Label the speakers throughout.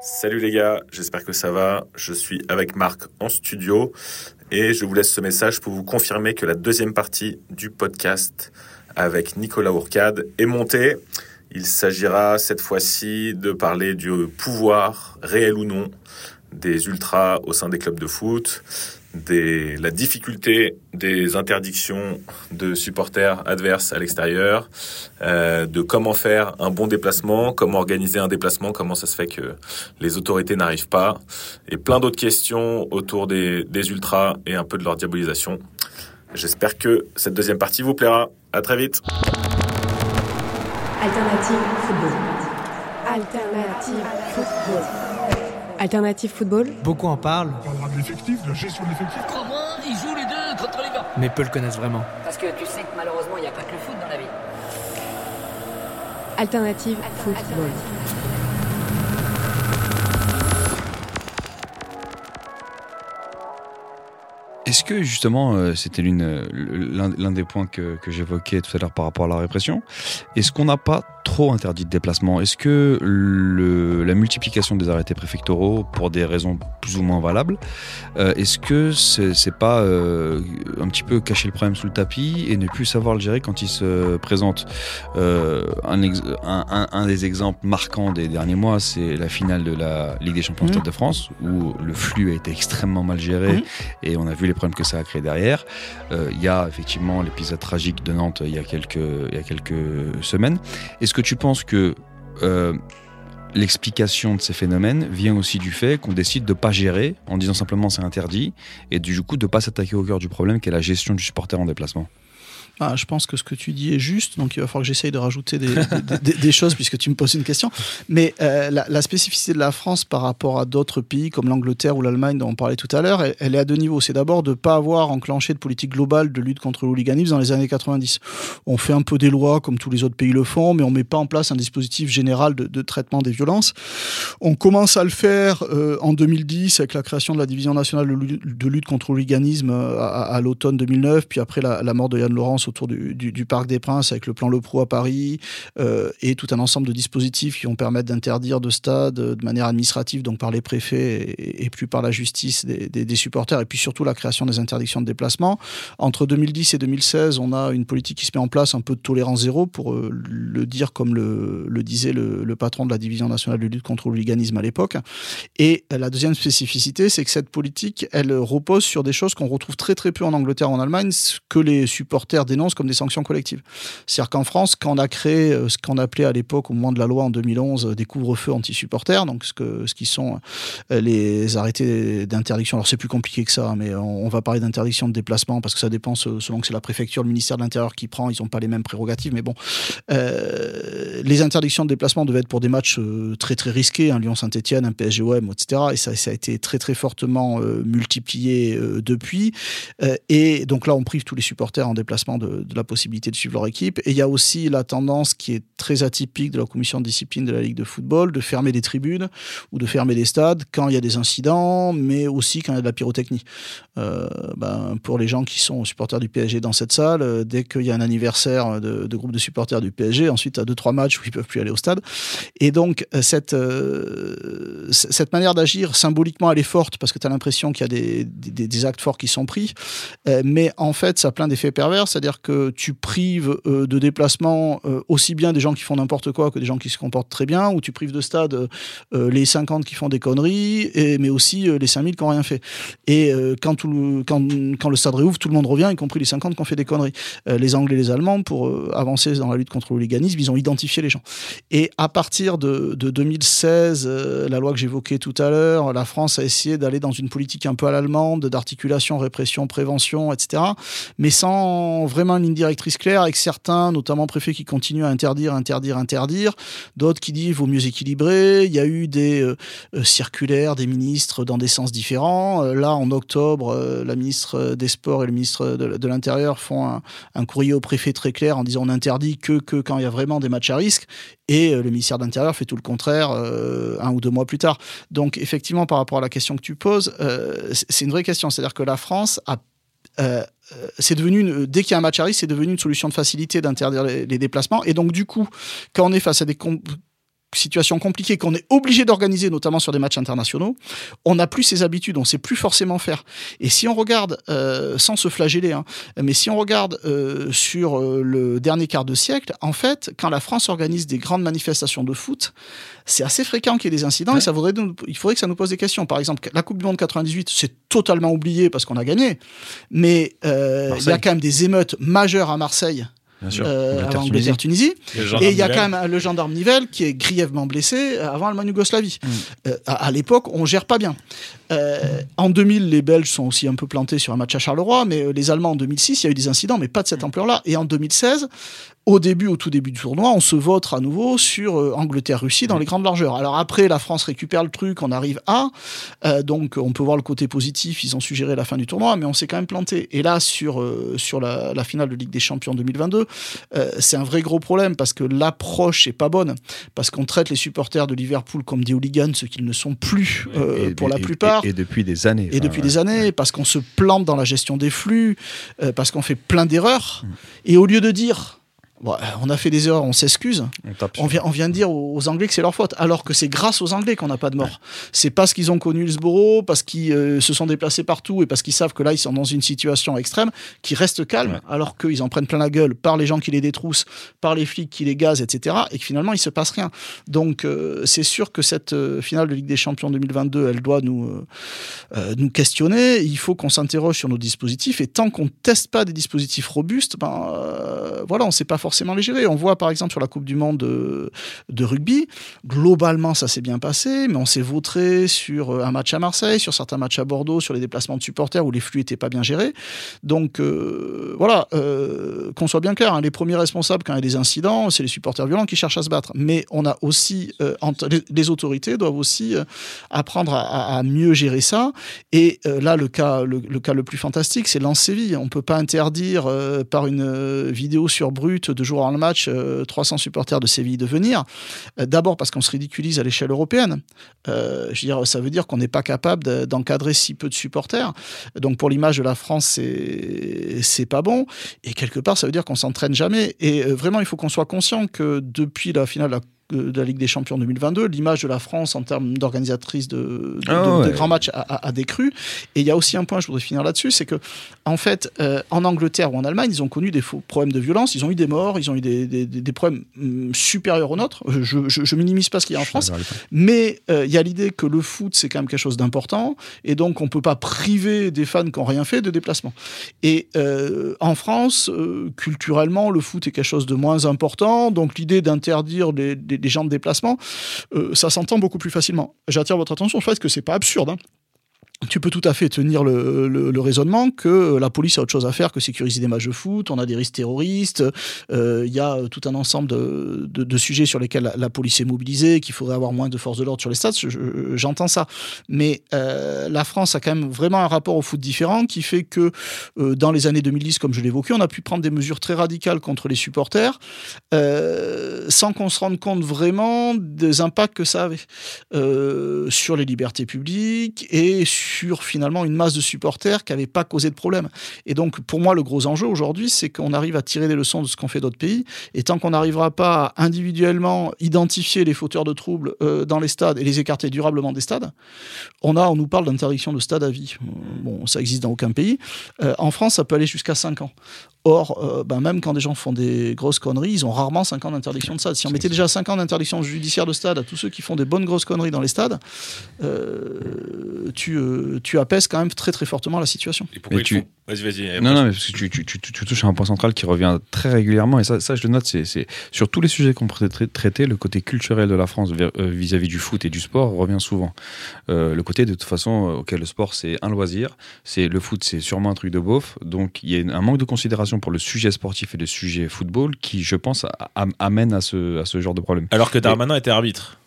Speaker 1: Salut les gars, j'espère que ça va. Je suis avec Marc en studio et je vous laisse ce message pour vous confirmer que la deuxième partie du podcast avec Nicolas Ourcade est montée. Il s'agira cette fois-ci de parler du pouvoir, réel ou non, des ultras au sein des clubs de foot, des, la difficulté des interdictions de supporters adverses à l'extérieur, euh, de comment faire un bon déplacement, comment organiser un déplacement, comment ça se fait que les autorités n'arrivent pas, et plein d'autres questions autour des, des ultras et un peu de leur diabolisation. J'espère que cette deuxième partie vous plaira. À très vite.
Speaker 2: Alternative football. Alternative football. Alternative football.
Speaker 3: Beaucoup en parlent,
Speaker 4: On parlera de l'effectif, de la gestion de l'effectif.
Speaker 5: Comment ils jouent les deux contre les gars
Speaker 3: mais peu le connaissent vraiment.
Speaker 5: Parce que tu sais que malheureusement, il n'y a pas que le foot dans la vie.
Speaker 2: Alternative football.
Speaker 6: Est-ce que justement, euh, c'était euh, l'un des points que, que j'évoquais tout à l'heure par rapport à la répression, est-ce qu'on n'a pas trop interdit de déplacement? Est-ce que le, la multiplication des arrêtés préfectoraux, pour des raisons plus ou moins valables, euh, est-ce que c'est, c'est pas euh, un petit peu cacher le problème sous le tapis et ne plus savoir le gérer quand il se présente? Un, ex- un, un- un des exemples marquants des derniers mois, c'est la finale de la Ligue des Champions
Speaker 7: Mhm.
Speaker 6: Stade de France, où le flux a été extrêmement mal géré
Speaker 7: Mhm.
Speaker 6: et on a vu les problèmes que ça a créé derrière. Euh, Il y a effectivement l'épisode tragique de Nantes il y a quelques, il y a quelques semaines. Est-ce que tu penses que euh, l'explication de ces phénomènes vient aussi du fait qu'on décide de pas gérer en disant simplement c'est interdit et du coup de pas s'attaquer au cœur du problème qui est la gestion du supporter en déplacement?
Speaker 7: Ah, je pense que ce que tu dis est juste, donc il va falloir que j'essaye de rajouter des, choses puisque tu me poses une question. Mais euh, la, spécificité de la France par rapport à d'autres pays comme l'Angleterre ou l'Allemagne dont on parlait tout à l'heure, elle, est à deux niveaux. C'est d'abord de ne pas avoir enclenché de politique globale de lutte contre le dans les années 90. On fait un peu des lois comme tous les autres pays le font, mais on met pas en place un dispositif général de, traitement des violences. On commence à le faire euh, en 2010 avec la création de la division nationale de lutte, contre le hooliganisme euh, à, à l'automne 2009, puis après la, la mort de Yann Laurence autour du, Parc des Princes avec le plan Le Pro à Paris euh, et tout un ensemble de dispositifs qui vont permettre d'interdire de stade de manière administrative, donc par les préfets et, plus par la justice des, des- des supporters, et puis surtout la création des interdictions de déplacement. Entre 2010 et 2016, on a une politique qui se met en place un peu de tolérance zéro, pour euh, le dire comme le, disait le, patron de la division nationale de lutte contre le hooliganisme à l'époque. Et la deuxième spécificité, c'est que cette politique, elle repose sur des choses qu'on retrouve très très peu en Angleterre, en Allemagne, que les supporters dénoncent comme des sanctions collectives. C'est-à-dire qu'en France, quand on a créé euh, ce qu'on appelait à l'époque, au moment de la loi en 2011, euh, des couvre-feux anti-supporters, donc ce, que, ce qui sont euh, les arrêtés d'interdiction. Alors c'est plus compliqué que ça, mais on, on va parler d'interdiction de déplacement parce que ça dépend se- selon que c'est la préfecture, le ministère de l'Intérieur qui prend, ils n'ont pas les mêmes prérogatives, mais bon. Euh, les interdictions de déplacement devaient être pour des matchs très très risqués, un Lyon-Saint-Etienne, un PSG-OM, etc. Et ça, ça a été très très fortement euh, multiplié euh, depuis. Et donc là, on prive tous les supporters en déplacement de, de la possibilité de suivre leur équipe. Et il y a aussi la tendance qui est très atypique de la commission de discipline de la Ligue de football de fermer des tribunes ou de fermer des stades quand il y a des incidents, mais aussi quand il y a de la pyrotechnie. Euh, ben, pour les gens qui sont supporters du PSG dans cette salle, euh, dès qu'il y a un anniversaire de, groupe de supporters du PSG, ensuite à deux trois matchs où ils peuvent plus aller au stade. Et donc euh, cette cette manière d'agir symboliquement elle est forte parce que tu as l'impression qu'il y a des, des, actes forts qui sont pris, mais en fait ça a plein d'effets pervers, c'est-à-dire que tu prives euh, de déplacement euh, aussi bien des gens qui font n'importe quoi que des gens qui se comportent très bien, ou tu prives de stade euh, les 50 qui font des conneries, et, mais aussi les 5000 qui n'ont rien fait. Et quand, tout le, quand, quand le stade réouvre, tout le monde revient, y compris les 50 qui ont fait des conneries. Les Anglais et les Allemands, pour avancer dans la lutte contre le hooliganisme, ils ont identifié les gens. Et à partir de, de 2016, euh, la loi que j'évoquais tout à l'heure, la France a essayé d'aller dans une politique un peu à l'allemande, d'articulation, répression, prévention, etc. Mais sans vraiment une ligne directrice claire, avec certains, notamment préfets, qui continuent à interdire, interdire, interdire, d'autres qui disent vaut mieux équilibrer. Il y a eu des euh, euh, circulaires des ministres dans des sens différents. Euh, là, en octobre, la ministre des Sports et le ministre de, l'Intérieur font un, courrier au préfet très clair en disant on interdit que, que quand il y a vraiment des matchs à risque. Et le ministère de l'Intérieur fait tout le contraire un ou deux mois plus tard. Donc, effectivement, par rapport à la question que tu poses, c'est une vraie question. C'est-à-dire que la France a c'est devenu une- dès qu'il y a un match à risque, c'est devenu une solution de facilité d'interdire les, les déplacements. Et donc, du coup, quand on est face à des com- situations compliquées, qu'on est obligé d'organiser, notamment sur des matchs internationaux, on n'a plus ces habitudes, on sait plus forcément faire. Et si on regarde, euh, sans se flageller, hein, mais si on regarde euh, sur euh, le dernier quart de siècle, en fait, quand la France organise des grandes manifestations de foot, c'est assez fréquent qu'il y ait des incidents et ça vaudrait, nous- il faudrait que ça nous pose des questions. Par exemple, la Coupe du Monde 98, c'est totalement oublié parce qu'on a gagné, mais euh, il y a quand même des émeutes majeures à Marseille
Speaker 6: sûr.
Speaker 7: euh, avant
Speaker 6: Tunisie.
Speaker 7: Angleterre-Tunisie. Et il y a quand même le gendarme Nivelle qui est grièvement blessé avant Allemagne-Yougoslavie.
Speaker 6: Mm.
Speaker 7: Euh, à à l'époque, on gère pas bien. Euh, en 2000, les Belges sont aussi un peu plantés sur un match à Charleroi, mais euh, les Allemands en 2006, il y a eu des incidents, mais pas de cette ampleur-là. Et en 2016, au début, au tout début du tournoi, on se vote à nouveau sur euh, Angleterre-Russie dans les grandes largeurs. Alors après, la France récupère le truc, on arrive à, euh, donc on peut voir le côté positif, ils ont suggéré la fin du tournoi, mais on s'est quand même planté. Et là, sur, euh, sur la, la finale de Ligue des Champions 2022, euh, c'est un vrai gros problème parce que l'approche est pas bonne, parce qu'on traite les supporters de Liverpool comme des hooligans, ce qu'ils ne sont plus
Speaker 6: Et-
Speaker 7: pour la plupart.
Speaker 6: Et, et depuis des années.
Speaker 7: Et depuis
Speaker 6: ouais.
Speaker 7: des années, parce qu'on se plante dans la gestion des flux, euh, parce qu'on fait plein d'erreurs.
Speaker 6: Mm.
Speaker 7: Et au lieu de dire, bon, euh, on a fait des erreurs, on s'excuse,
Speaker 6: On
Speaker 7: vient, on vient de dire aux aux Anglais que c'est leur faute, alors que c'est grâce aux Anglais qu'on n'a pas de mort. C'est parce qu'ils ont connu Hillsborough, parce qu'ils euh, se sont déplacés partout et parce qu'ils savent que là, ils sont dans une situation extrême, qu'ils restent calmes,
Speaker 6: Ouais.
Speaker 7: alors qu'ils en prennent plein la gueule par les gens qui les détroussent, par les flics qui les gazent, etc. Et que finalement, il se passe rien. Donc, euh, c'est sûr que cette euh, finale de Ligue des Champions 2022, elle doit nous, nous questionner. Il faut qu'on s'interroge sur nos dispositifs. Et tant qu'on ne teste pas des dispositifs robustes, ben, voilà, on ne sait pas forcément les gérer. On voit par exemple sur la Coupe du Monde de, rugby, globalement, ça s'est bien passé, mais on s'est vautré sur euh, un match à Marseille, sur certains matchs à Bordeaux, sur les déplacements de supporters où les flux n'étaient pas bien gérés. Donc, euh, voilà, euh, qu'on soit bien clair, hein, les premiers responsables quand il y a des incidents, c'est les supporters violents qui cherchent à se battre. Mais on a aussi, les, autorités doivent aussi apprendre à, mieux gérer ça. Et là, le cas, le, cas le plus fantastique, c'est Lens Séville. On peut pas interdire par une vidéo sur Brut de jour avant le match euh, 300 supporters de Séville de venir. Euh, D'abord parce qu'on se ridiculise à l'échelle européenne. Euh, je veux dire, ça veut dire qu'on n'est pas capable de- d'encadrer si peu de supporters. Donc pour l'image de la France, c'est pas bon. Et quelque part, ça veut dire qu'on s'entraîne jamais. Et euh, vraiment, il faut qu'on soit conscient que depuis la finale la de la Ligue des Champions 2022, l'image de la France en termes d'organisatrice de, de,
Speaker 6: Ah
Speaker 7: de- de
Speaker 6: ouais.
Speaker 7: grands matchs a, a- a décru. Et il y a aussi un point, je voudrais finir là-dessus, c'est que en fait, euh, en Angleterre ou en Allemagne, ils ont connu des faux problèmes de violence, ils ont eu des morts, ils ont eu des, des- problèmes hum, supérieurs aux nôtres. Je, je, je minimise pas ce qu'il y a en
Speaker 6: Je
Speaker 7: France, mais euh, il y a l'idée que le foot, c'est quand même quelque chose d'important, et donc on peut pas priver des fans qui n'ont rien fait de déplacement. Et euh, en France, euh, culturellement, le foot est quelque chose de moins important, donc l'idée d'interdire les, les- les gens de déplacement, euh, ça s'entend beaucoup plus facilement. J'attire votre attention sur le fait que c'est pas absurde. hein. Tu peux tout à fait tenir le, raisonnement que la police a autre chose à faire que sécuriser des matchs de foot, on a des risques terroristes, euh, il y a tout un ensemble de, sujets sur lesquels la, police est mobilisée, qu'il faudrait avoir moins de forces de l'ordre sur les stades, je- je- j'entends ça. Mais euh, la France a quand même vraiment un rapport au foot différent qui fait que euh, dans les années 2010, comme je l'évoquais, on a pu prendre des mesures très radicales contre les supporters euh, sans qu'on se rende compte vraiment des impacts que ça avait euh, sur les libertés publiques et sur finalement une masse de supporters qui n'avaient pas causé de problème. Et donc pour moi, le gros enjeu aujourd'hui, c'est qu'on arrive à tirer des leçons de ce qu'ont fait d'autres pays. Et tant qu'on n'arrivera pas à individuellement identifier les fauteurs de troubles euh, dans les stades et les écarter durablement des stades, on a, on nous parle d'interdiction de stade à vie. Bon, ça existe dans aucun pays. Euh, en France, ça peut aller jusqu'à 5 ans. Or, ben, même quand des gens font des grosses conneries, ils ont rarement 5 ans d'interdiction de stade. Si on mettait déjà 5 ans d'interdiction judiciaire de stade à tous ceux qui font des bonnes grosses conneries dans les stades, euh, tu, euh, tu apaises quand même très très fortement la situation.
Speaker 1: Et pourquoi
Speaker 6: Mais
Speaker 1: ils
Speaker 6: tu-
Speaker 1: font Vas-y, vas-y.
Speaker 6: Non, non, mais parce que tu, tu- tu- tu touches à un point central qui revient très régulièrement, et ça, ça je le note, c'est sur tous les sujets qu'on tra- traiter, le côté culturel de la France euh, vis-à-vis du foot et du sport revient souvent. Euh, le côté, de toute façon, euh, auquel le sport, c'est un loisir, c'est le foot, c'est sûrement un truc de beauf, donc il y a un manque de considération pour le sujet sportif et le sujet football qui, je pense, amène à ce, à ce genre de problème.
Speaker 1: Alors que Darmanin était arbitre.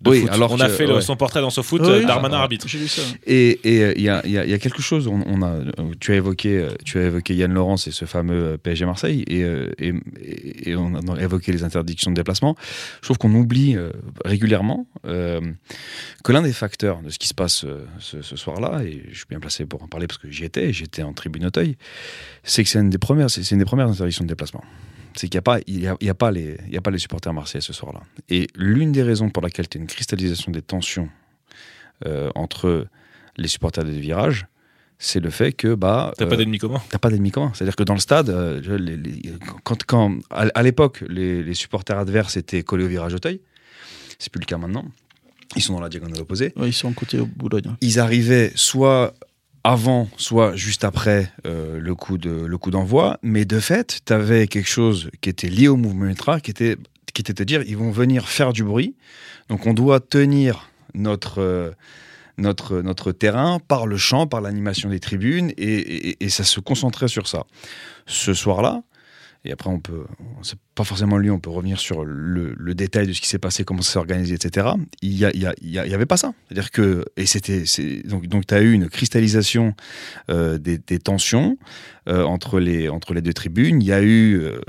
Speaker 1: De
Speaker 6: Oui,
Speaker 1: foot.
Speaker 6: alors
Speaker 1: on a
Speaker 6: que-
Speaker 1: fait
Speaker 6: ouais.
Speaker 1: son portrait dans ce foot,
Speaker 7: Oui.
Speaker 1: Darmanin
Speaker 6: Ah,
Speaker 1: arbitre.
Speaker 7: J'ai lu ça.
Speaker 6: Et et, euh, il y, a, il y a- il y a quelque chose, on, on a, tu, as évoqué, euh, tu as évoqué Yann Laurence et ce fameux euh, PSG Marseille, et, et, et- et on a évoqué les interdictions de déplacement. Je trouve qu'on oublie régulièrement euh, que l'un des facteurs de ce qui se passe ce, ce soir-là, et je suis bien placé pour en parler parce que j'y étais, j'étais en tribune Auteuil, c'est que c'est une des premières, c'est c'est une des premières interdictions de déplacement. C'est qu'il n'y a, pas- il y a, il y a, pas les- il y a pas les supporters marseillais ce soir-là. Et l'une des raisons pour laquelle tu as une cristallisation des tensions euh, entre les supporters des virages, c'est le fait que bah
Speaker 1: T'as
Speaker 6: euh,
Speaker 1: pas d'ennemi commun
Speaker 6: t'as pas d'ennemis communs. C'est-à-dire que dans le stade, euh, je- les- les- quand, quand à, à l'époque les, les supporters adverses étaient collés au virage Auteuil, c'est plus le cas maintenant. Ils sont dans la diagonale opposée.
Speaker 7: Ouais, ils sont côté au Boulogne.
Speaker 6: Ils arrivaient soit avant, soit juste après euh, le coup de le coup d'envoi, mais de fait, tu avais quelque chose qui était lié au mouvement ultra, qui était qui était de dire ils vont venir faire du bruit, donc on doit tenir notre euh, notre, notre terrain par le chant, par l'animation des tribunes, et, et- et ça se concentrait sur ça. Ce soir-là, et après on peut, c'est pas forcément lui, on peut revenir sur le, le détail de ce qui s'est passé, comment ça s'est organisé, etc. Il y, a- il y, y y avait pas ça. C'est-à-dire que, et c'était, donc, donc tu as eu une cristallisation euh, des, des tensions euh, entre, les, entre les deux tribunes. Il y a eu, euh,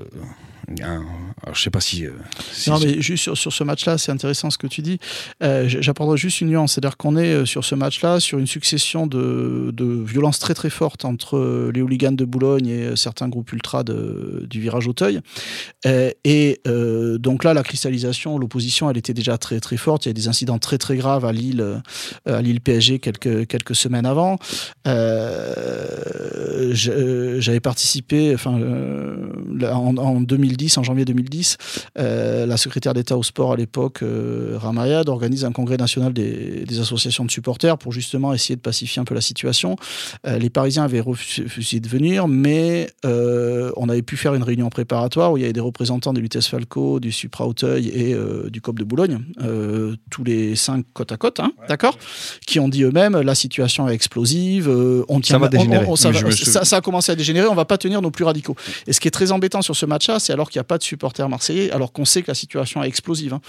Speaker 6: un- alors je sais pas si. euh, si-
Speaker 7: Non, mais juste sur, sur ce match-là, c'est intéressant ce que tu dis. Euh, J'apporterai juste une nuance. C'est-à-dire qu'on est euh, sur ce match-là sur une succession de, de violences très très fortes entre euh, les hooligans de Boulogne et certains groupes ultra de- du virage Auteuil. Euh, et donc là, la cristallisation, l'opposition, elle était déjà très très forte. Il y a des incidents très très graves à Lille, à Lille PSG quelques, quelques semaines avant. J'avais participé, enfin, en, en 2010, en janvier 2010, euh, la secrétaire d'État au sport à l'époque, euh, Ramayad, organise un congrès national des, des associations de supporters pour justement essayer de pacifier un peu la situation. Euh, les Parisiens avaient refusé de venir, mais euh, on avait pu faire une réunion préparatoire où il y avait des représentants des Lutèce Falco, du Supra Auteuil et du COP de Boulogne, tous les cinq côte à côte, hein, d'accord Qui ont dit eux-mêmes la situation est explosive, on tient
Speaker 6: va
Speaker 7: on-
Speaker 6: dégénérer.
Speaker 7: on- ça, va-
Speaker 6: me-
Speaker 7: ça- ça a commencé à dégénérer, on va pas tenir nos plus radicaux. Et ce qui est très embêtant sur ce match-là, c'est alors qu'il n'y a pas de supporters marseillais, alors qu'on sait que la situation est explosive. hein.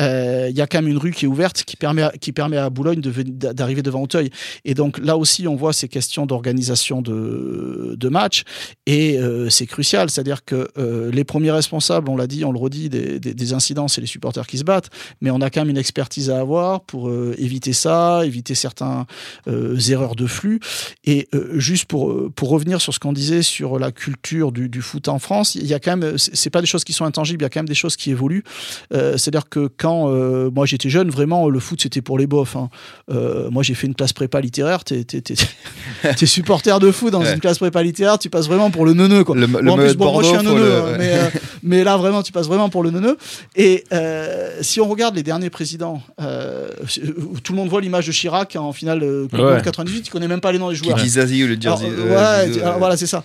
Speaker 7: Euh, Il y a quand même une rue qui est ouverte qui permet à, qui permet à Boulogne d'arriver devant Auteuil. Et donc là aussi, on voit ces questions d'organisation de, de match et euh, c'est crucial. C'est-à-dire que euh, les premiers responsables, on l'a dit, on le redit, des, incidents, c'est les supporters qui se battent, mais on a quand même une expertise à avoir pour éviter ça, éviter certains euh, erreurs de flux. Et juste pour, pour revenir sur ce qu'on disait sur la culture du, foot en France, il y a quand même, c'est pas des choses qui sont intangibles, il y a quand même des choses qui évoluent. Euh, C'est-à-dire que quand euh, moi j'étais jeune, vraiment le foot c'était pour les bofs. hein. Euh, moi j'ai fait une classe prépa littéraire, t'es supporter de foot dans
Speaker 6: Ouais.
Speaker 7: une classe prépa littéraire, tu passes vraiment pour le neuneu quoi.
Speaker 6: Le, le
Speaker 7: Bon, en plus, bon, moi je suis un
Speaker 6: Bordeaux,
Speaker 7: neuneu,
Speaker 6: le-
Speaker 7: hein, mais, mais là vraiment tu passes vraiment pour le neuneu. Et si on regarde les derniers présidents, tout le monde voit l'image de Chirac en finale
Speaker 1: Ouais.
Speaker 7: Monde 98, il connaît même pas les noms des
Speaker 6: Qui
Speaker 7: joueurs.
Speaker 6: dit Zazie ou le
Speaker 7: Alors, ouais, alors
Speaker 6: euh,
Speaker 7: voilà, c'est ça.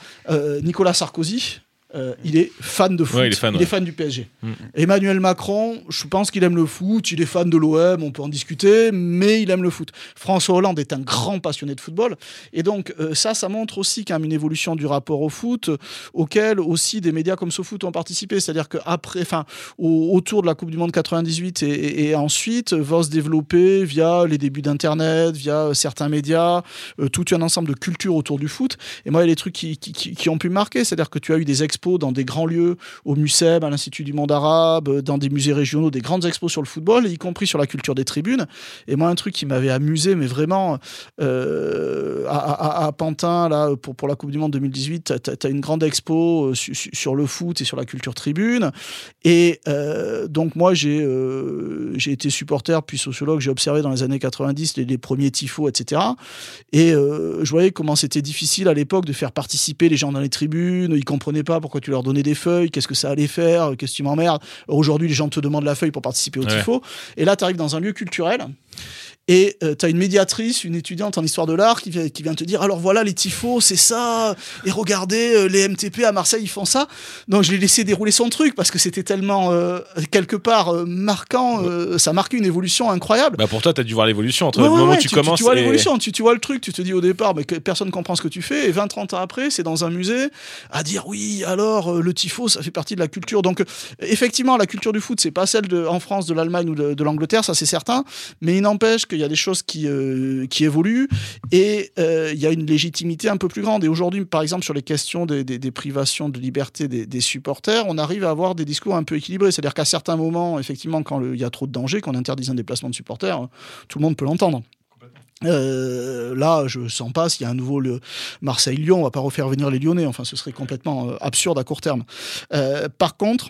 Speaker 7: Nicolas Sarkozy, euh, il est fan de foot.
Speaker 1: Ouais, il est fan, ouais.
Speaker 7: du PSG.
Speaker 1: Mm.
Speaker 7: Emmanuel Macron, je pense qu'il aime le foot. Il est fan de l'OM, on peut en discuter, mais il aime le foot. François Hollande est un grand passionné de football. Et donc, euh, ça, ça montre aussi qu'il y a une évolution du rapport au foot, euh, auquel aussi des médias comme SoFoot ont participé. C'est-à-dire qu'après, enfin, au- autour de la Coupe du Monde 98 et, et- et ensuite, va se développer via les débuts d'Internet, via certains médias, tout un ensemble de cultures autour du foot. Et moi, il y a des trucs qui, qui- qui- qui ont pu marquer. C'est-à-dire que tu as eu des dans des grands lieux, au MUSEM, à l'Institut du monde arabe, euh, dans des musées régionaux, des grandes expos sur le football, y compris sur la culture des tribunes. Et moi, un truc qui m'avait amusé, mais vraiment, euh, à, Pantin, là, pour, pour la Coupe du Monde 2018, tu as, une grande expo euh, su- su- sur le foot et sur la culture tribune. Et donc, moi, j'ai euh, été supporter, puis sociologue, j'ai observé dans les années 90 les, les premiers tifos, etc. Et je voyais comment c'était difficile à l'époque de faire participer les gens dans les tribunes. Ils comprenaient pas pourquoi tu leur donnais des feuilles, qu'est-ce que ça allait faire, qu'est-ce que tu m'emmerdes. Aujourd'hui, les gens te demandent la feuille pour participer au
Speaker 1: Ouais.
Speaker 7: tifo. Et là, tu arrives dans un lieu culturel. Et tu as une médiatrice, une étudiante en histoire de l'art qui, vient- qui vient te dire alors voilà les tifos, c'est ça, et regardez euh, les MTP à Marseille ils font ça. Donc je l'ai laissé dérouler son truc parce que c'était tellement euh, quelque part euh, marquant, euh, ça marquait une évolution incroyable.
Speaker 3: Bah pour toi, t'as dû voir l'évolution entre
Speaker 7: Ouais,
Speaker 3: le
Speaker 7: ouais,
Speaker 3: moment
Speaker 7: ouais,
Speaker 3: où tu, commences
Speaker 7: tu vois
Speaker 3: et...
Speaker 7: l'évolution, tu, tu vois le truc, tu te dis au départ, mais que personne comprend ce que tu fais, et 20-30 ans après, c'est dans un musée à dire oui, alors euh, le tifo, ça fait partie de la culture. Donc euh, effectivement, la culture du foot, c'est pas celle de, en France, de l'Allemagne ou de, de l'Angleterre, ça c'est certain, mais il n'empêche qu'il y a des choses qui, euh, qui évoluent et euh, il y a une légitimité un peu plus grande. Et aujourd'hui, par exemple, sur les questions des, des- privations de liberté des, supporters, on arrive à avoir des discours un peu équilibrés. C'est-à-dire qu'à certains moments, effectivement, quand il y a trop de danger, qu'on interdise un déplacement de supporters, tout le monde peut l'entendre. Euh, là, je sens pas s'il y a un nouveau le Marseille-Lyon, on va pas refaire venir les Lyonnais. Enfin, ce serait complètement absurde à court terme. Par contre,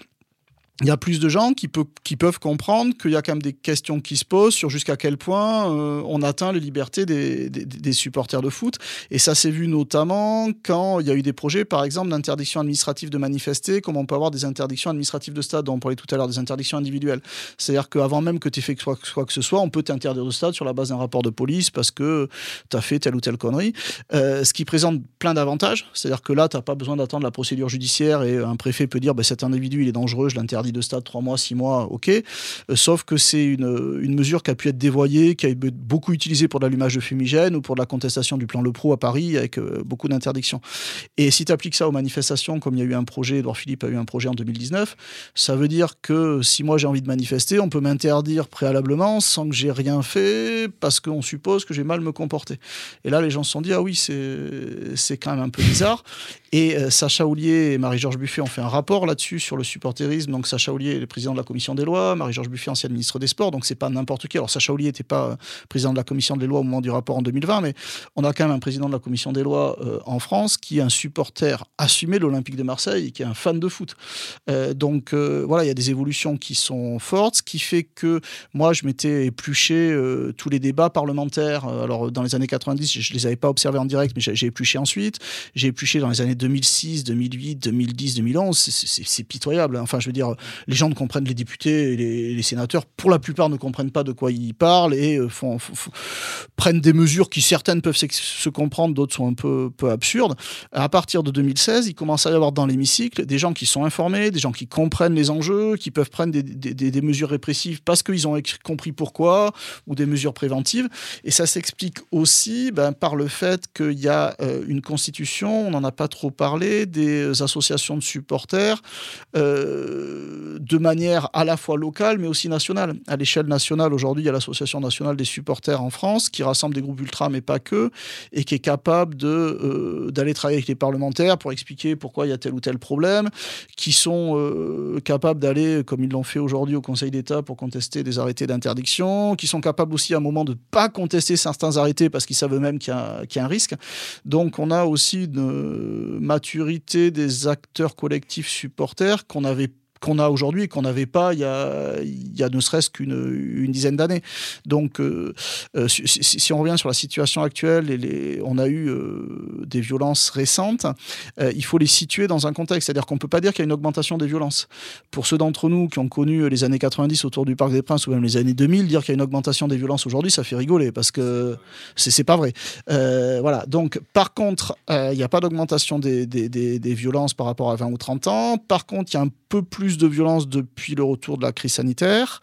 Speaker 7: il y a plus de gens qui, peuvent comprendre qu'il y a quand même des questions qui se posent sur jusqu'à quel point euh, on atteint les libertés des, supporters de foot. Et ça s'est vu notamment quand il y a eu des projets, par exemple, d'interdiction administrative de manifester, comme on peut avoir des interdictions administratives de stade, dont on parlait tout à l'heure, des interdictions individuelles. C'est-à-dire qu'avant même que tu aies fait quoi, quoi que ce soit, on peut t'interdire de stade sur la base d'un rapport de police parce que tu as fait telle ou telle connerie. Euh, ce qui présente plein d'avantages. C'est-à-dire que là, tu n'as pas besoin d'attendre la procédure judiciaire et un préfet peut dire bah, cet individu, il est dangereux, je l'interdis de stade 3 mois, 6 mois, ok. Euh, sauf que c'est une, une mesure qui a pu être dévoyée, qui a été beaucoup utilisée pour l'allumage de fumigène ou pour la contestation du plan Le Pro à Paris avec euh, beaucoup d'interdictions. Et si tu appliques ça aux manifestations, comme il y a eu un projet, Edouard Philippe a eu un projet en 2019, ça veut dire que si moi j'ai envie de manifester, on peut m'interdire préalablement sans que j'ai rien fait parce qu'on suppose que j'ai mal me comporté. Et là, les gens se sont dit, ah oui, c'est c'est quand même un peu bizarre. Et euh, Sacha Houlier et Marie-Georges Buffet ont fait un rapport là-dessus sur le supporterisme. Donc Sacha Houlier est le président de la commission des lois, Marie-Georges Buffet, ancienne ministre des Sports. Donc c'est pas n'importe qui. Alors Sacha Houlier n'était pas euh, président de la commission des lois au moment du rapport en 2020, mais on a quand même un président de la commission des lois euh, en France qui est un supporter assumé de l'Olympique de Marseille qui est un fan de foot. Euh, donc voilà, il y a des évolutions qui sont fortes, ce qui fait que moi je m'étais épluché tous les débats parlementaires. Alors dans les années 90, je, je les avais pas observés en direct, mais j'ai épluché ensuite. J'ai épluché dans les années 2006, 2008, 2010, 2011. C'est- C'est c'est pitoyable. Enfin, je veux dire, les gens ne comprennent les députés et les, sénateurs, pour la plupart, ne comprennent pas de quoi ils parlent et euh, prennent des mesures qui certaines peuvent se comprendre, d'autres sont un peu, absurdes. À partir de 2016, il commence à y avoir dans l'hémicycle des gens qui sont informés, des gens qui comprennent les enjeux, qui peuvent prendre des, mesures répressives parce qu'ils ont compris pourquoi, ou des mesures préventives. Et ça s'explique aussi ben, par le fait qu'il y a euh, une constitution, on n'en a pas trop parlé, des associations de supporters, euh, de manière à la fois locale mais aussi nationale. À l'échelle nationale, aujourd'hui, il y a l'Association nationale des supporters en France qui rassemble des groupes ultra mais pas que, et qui est capable de, euh, d'aller travailler avec les parlementaires pour expliquer pourquoi il y a tel ou tel problème, qui sont euh, capables d'aller, comme ils l'ont fait aujourd'hui au Conseil d'État, pour contester des arrêtés d'interdiction, qui sont capables aussi à un moment de ne pas contester certains arrêtés parce qu'ils savent eux-mêmes qu'il y, a, qu'il y a un risque. Donc on a aussi une maturité des acteurs collectifs supporters qu'on avait qu'on a aujourd'hui et qu'on n'avait pas il y a, ne serait-ce qu'une une dizaine d'années. Donc, euh, euh, si, on revient sur la situation actuelle, et on a eu euh, des violences récentes, il faut les situer dans un contexte. C'est-à-dire qu'on ne peut pas dire qu'il y a une augmentation des violences. Pour ceux d'entre nous qui ont connu les années 90 autour du Parc des Princes ou même les années 2000, dire qu'il y a une augmentation des violences aujourd'hui, ça fait rigoler parce que c'est pas vrai. Voilà. Donc, par contre, il n'y a pas d'augmentation des violences par rapport à 20 ou 30 ans. Par contre, il y a un peu plus de violence depuis le retour de la crise sanitaire.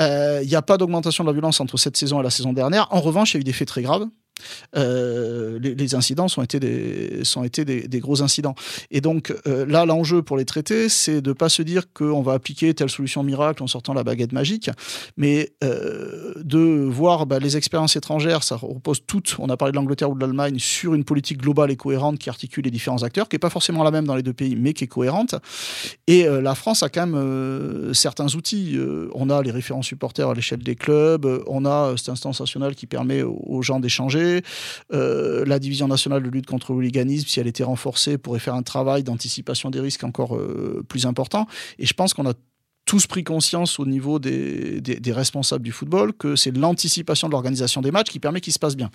Speaker 7: Euh, Il n'y a pas d'augmentation de la violence entre cette saison et la saison dernière. En revanche, il y a eu des faits très graves. Euh, les, incidents sont été des, sont été des, gros incidents. Et donc euh, là, l'enjeu pour les traiter, c'est de ne pas se dire qu'on va appliquer telle solution miracle en sortant la baguette magique, mais euh, de voir bah, les expériences étrangères, ça repose toutes, on a parlé de l'Angleterre ou de l'Allemagne, sur une politique globale et cohérente qui articule les différents acteurs, qui n'est pas forcément la même dans les deux pays, mais qui est cohérente. Et la France a quand même certains outils. On a les référents supporters à l'échelle des clubs, on a cette instance nationale qui permet aux gens d'échanger. Euh, la division nationale de lutte contre le hooliganisme, si elle était renforcée, pourrait faire un travail d'anticipation des risques encore euh, plus important. Et je pense qu'on a tous pris conscience au niveau des, responsables du football que c'est l'anticipation de l'organisation des matchs qui permet qu'il se passe bien.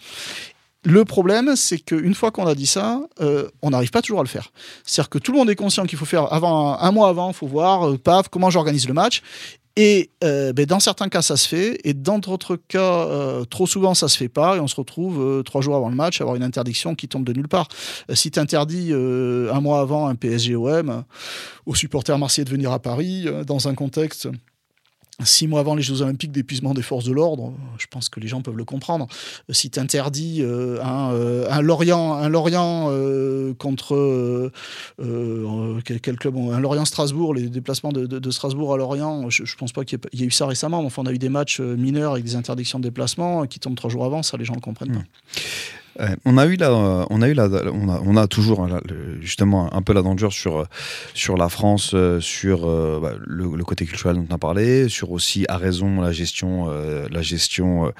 Speaker 7: Le problème, c'est qu'une fois qu'on a dit ça, euh, on n'arrive pas toujours à le faire. C'est-à-dire que tout le monde est conscient qu'il faut faire avant un, mois avant, il faut voir, paf, comment j'organise le match. Et euh, ben, dans certains cas, ça se fait, et dans d'autres cas, euh, trop souvent, ça se fait pas, et on se retrouve euh, trois jours avant le match avoir une interdiction qui tombe de nulle part. Si tu interdis un mois avant un PSG-OM aux supporters marseillais de venir à Paris, dans un contexte six mois avant les Jeux Olympiques d'épuisement des forces de l'ordre, je pense que les gens peuvent le comprendre. Euh, Si tu interdis un, euh, un Lorient, un Lorient euh, contre euh, euh, quel, club Un Lorient-Strasbourg, les déplacements de, Strasbourg à Lorient, je, je pense pas qu'il y, y ait eu ça récemment, mais enfin, on a eu des matchs euh, mineurs avec des interdictions de déplacement euh, qui tombent trois jours avant, ça les gens le comprennent pas.
Speaker 6: On a eu la, on a eu on a, toujours hein, justement un peu la danger sur euh, sur la France, euh, sur euh, bah, le, côté culturel dont on a parlé, sur aussi à raison la gestion, euh, la gestion euh,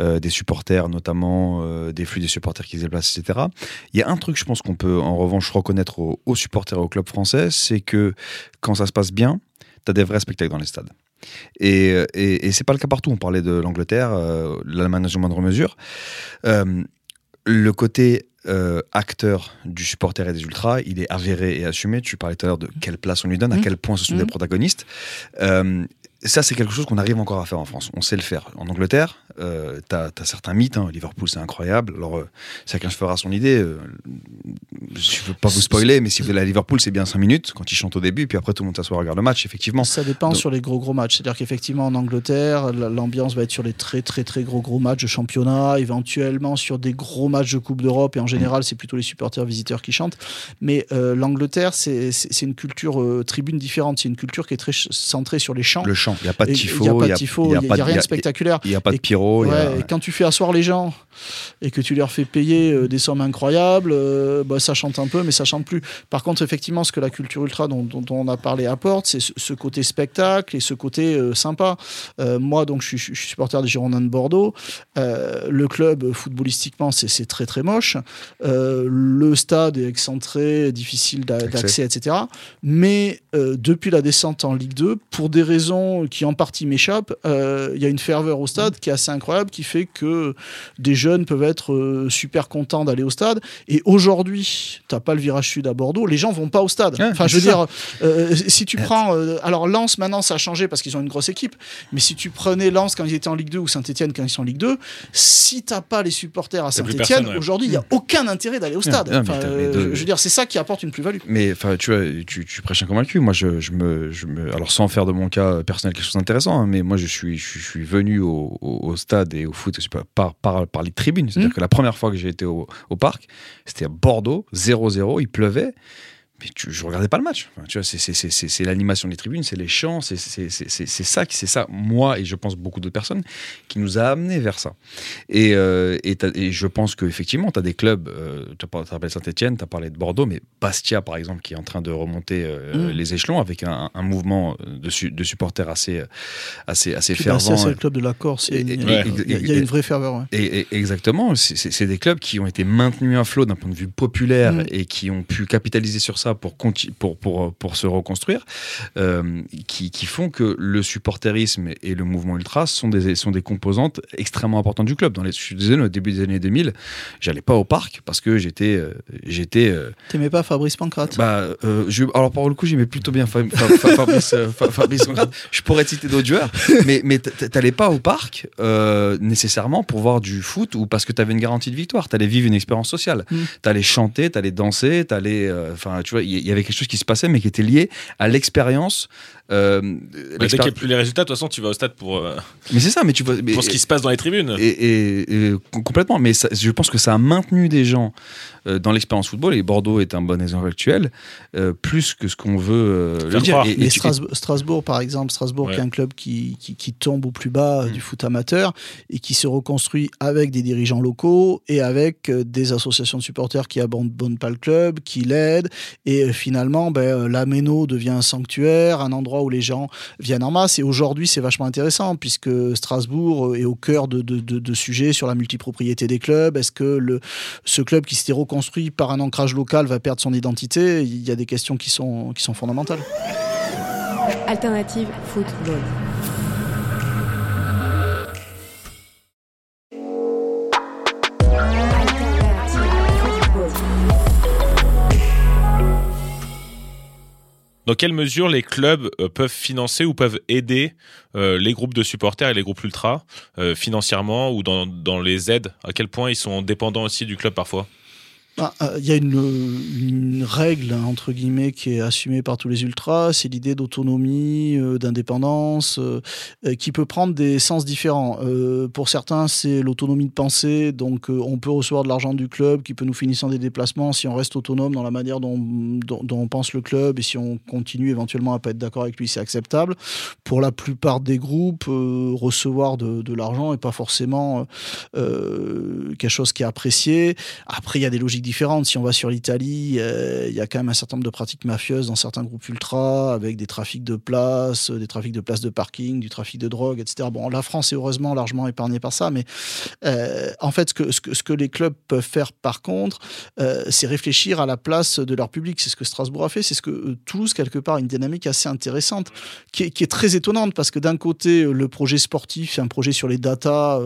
Speaker 6: euh, des supporters, notamment euh, des flux des supporters qui se déplacent, etc. Il y a un truc, je pense qu'on peut en revanche reconnaître aux, supporters et au club français, c'est que quand ça se passe bien, t'as des vrais spectacles dans les stades. Et, euh, et, et c'est pas le cas partout. On parlait de l'Angleterre, euh, l'Allemagne dans moindre mesure. Euh, le côté euh, acteur du supporter et des ultras, il est avéré et assumé. Tu parlais tout à l'heure de quelle place on lui donne, à
Speaker 7: Mhm.
Speaker 6: quel point ce sont des
Speaker 7: Mhm.
Speaker 6: protagonistes. Euh, ça, c'est quelque chose qu'on arrive encore à faire en France. On sait le faire. En Angleterre, euh, t'as as certains mythes. hein. Liverpool, c'est incroyable. Alors, euh, chacun se fera son idée. Euh, je veux pas vous spoiler, mais si vous allez à Liverpool, c'est bien 5 minutes quand ils chantent au début, puis après tout le monde s'assoit et regarde le match, effectivement.
Speaker 7: Ça dépend
Speaker 6: Donc-
Speaker 7: sur les gros gros matchs. C'est-à-dire qu'effectivement en Angleterre, la- l'ambiance va être sur les très très très gros gros matchs de championnat, éventuellement sur des gros matchs de Coupe d'Europe. Et en général, c'est plutôt les supporters visiteurs qui chantent. Mais euh, l'Angleterre, c'est une culture tribune différente. C'est une culture qui est très centrée sur les chants.
Speaker 6: Le chant, il n'y a pas de tifo,
Speaker 7: Il n'y a pas de tifo,
Speaker 6: y
Speaker 7: il
Speaker 6: a
Speaker 7: n'y rien de spectaculaire.
Speaker 6: il y a pas de pyro. a-
Speaker 7: et quand tu fais asseoir les gens et que tu leur fais payer euh, des sommes incroyables, euh, bah, ça chante un peu, mais ça chante plus. Par contre, effectivement, ce que la culture ultra dont, dont- dont on a parlé apporte, c'est ce, côté spectacle et ce côté euh, sympa. Euh, moi, donc, je suis, je suis supporter des Girondins de Bordeaux. Le club, footballistiquement, c'est très très moche. Le stade est excentré, difficile d'a-
Speaker 6: Accès.
Speaker 7: d'accès, etc. Mais depuis la descente en Ligue 2, pour des raisons qui en partie m'échappent, euh, il y a une ferveur au stade qui est assez incroyable, qui fait que des jeunes peuvent être euh, super contents d'aller au stade. Et aujourd'hui, t'as pas le virage sud à Bordeaux, les gens vont pas au stade.
Speaker 6: Ouais,
Speaker 7: enfin, je veux
Speaker 6: ça.
Speaker 7: dire, euh, si tu prends, euh, alors Lens maintenant ça a changé parce qu'ils ont une grosse équipe, mais si tu prenais Lens quand ils étaient en Ligue 2 ou Saint-Etienne quand ils sont en Ligue 2, si t'as pas les supporters à Saint-Etienne,
Speaker 4: ouais.
Speaker 7: aujourd'hui il y a aucun intérêt d'aller au stade.
Speaker 6: non,
Speaker 7: Enfin, euh,
Speaker 6: de-
Speaker 7: je je veux dire, c'est ça qui apporte une plus-value.
Speaker 6: Mais enfin, tu vois, tu, tu prêches un convaincu. Moi, je, je me, je me, alors sans faire de mon cas personnel quelque chose d'intéressant, hein, mais moi, je suis, je, suis- venu au, au- au stade et au foot par, par, par, les tribunes. C'est-à-dire
Speaker 7: Mhm.
Speaker 6: que la première fois que j'ai été au, au parc, c'était à Bordeaux, 0-0, il pleuvait. Mais tu, je regardais pas le match. Enfin, tu vois, c'est, l'animation des tribunes, c'est les chants, c'est, c'est, c'est, c'est, c'est ça, qui- c'est ça, moi et je pense beaucoup d'autres personnes, qui nous a amené vers ça. Et, euh, et, je pense qu'effectivement, tu as des clubs, euh, tu as parlé de Saint-Etienne, tu as parlé de Bordeaux, mais Bastia, par exemple, qui est en train de remonter euh,
Speaker 7: Mm.
Speaker 6: les échelons avec un, un mouvement de, su- de supporters assez, assez, assez fervent.
Speaker 7: Bastia, c'est le club de la Corse. Il y a- y une vraie ferveur. ouais.
Speaker 6: Et, et- exactement, c'est- des clubs qui ont été maintenus à flot d'un point de vue populaire
Speaker 7: Mm.
Speaker 6: et qui ont pu capitaliser sur ça pour, pour, pour, pour se reconstruire, euh, qui, qui font que le supporterisme et le mouvement ultra sont des, sont des composantes extrêmement importantes du club. Dans les, je suis désolé, au début des années 2000, j'allais pas au parc parce que j'étais euh, j'étais euh,
Speaker 7: T'aimais pas Fabrice Pancrate?
Speaker 6: bah, euh, je, alors pour le coup, j'aimais plutôt bien Fa- Fa- Fa- Fabrice, euh, Fa- Fabrice. Je pourrais te citer d'autres joueurs, mais, mais t'allais pas au parc euh, nécessairement pour voir du foot ou parce que t'avais une garantie de victoire. T'allais vivre une expérience sociale.
Speaker 7: Mm.
Speaker 6: T'allais chanter, t'allais danser, t'allais, euh, enfin, tu vois, il y, avait quelque chose qui se passait, mais qui était lié à l'expérience. Euh,
Speaker 4: Bah, dès qu'il n'y a plus les résultats, de toute façon, tu vas au stade pour, euh,
Speaker 6: mais c'est ça, mais tu vois, mais-
Speaker 4: pour ce qui se passe dans les tribunes.
Speaker 6: et, et- et com- complètement, mais ça- je pense que ça a maintenu des gens euh, dans l'expérience football, et Bordeaux est un bon exemple actuel, euh, plus que ce qu'on veut euh, le dire. Et- et
Speaker 7: Mais
Speaker 6: tu-
Speaker 7: Strasbourg, Strasbourg, par exemple, Strasbourg,
Speaker 4: Ouais.
Speaker 7: qui est un club qui, qui, qui tombe au plus bas euh,
Speaker 6: Mm.
Speaker 7: du foot amateur et qui se reconstruit avec des dirigeants locaux et avec euh, des associations de supporters qui abandonnent pas le club, qui l'aident. Et euh, finalement, ben, euh, la Méno devient un sanctuaire, un endroit où les gens viennent en masse. Et aujourd'hui, c'est vachement intéressant puisque Strasbourg euh, est au cœur de, sujets sur la multipropriété des clubs. Est-ce que ce club qui s'était reconstruit par un ancrage local va perdre son identité? Il y a des questions qui sont, qui sont fondamentales.
Speaker 2: Alternative football.
Speaker 4: Dans quelle mesure les clubs euh, peuvent financer ou peuvent aider euh, les groupes de supporters et les groupes ultras euh, financièrement ou dans, dans les aides? À quel point ils sont dépendants aussi du club parfois?
Speaker 7: Ah, euh, Il y a une, une règle, hein, entre guillemets, qui est assumée par tous les ultras, c'est l'idée d'autonomie, euh, d'indépendance, euh, euh, qui peut prendre des sens différents. Euh, pour certains, c'est l'autonomie de pensée, donc euh, on peut recevoir de l'argent du club qui peut nous financer des déplacements si on reste autonome dans la manière dont, dont, dont on pense le club et si on continue éventuellement à pas être d'accord avec lui, c'est acceptable. Pour la plupart des groupes, euh, recevoir de, de l'argent n'est pas forcément euh, quelque chose qui est apprécié. Après, il y a des logiques Si on va sur l'Italie, euh, il y a quand même un certain nombre de pratiques mafieuses dans certains groupes ultra, avec des trafics de places, euh, des trafics de places de parking, du trafic de drogue, etc. Bon, la France est heureusement largement épargnée par ça, mais euh, en fait, ce que, les clubs peuvent faire par contre, c'est réfléchir à la place de leur public. C'est ce que Strasbourg a fait, c'est ce que Toulouse, quelque part, une dynamique assez intéressante, qui est, qui est très étonnante, parce que d'un côté, le projet sportif, c'est un projet sur les datas.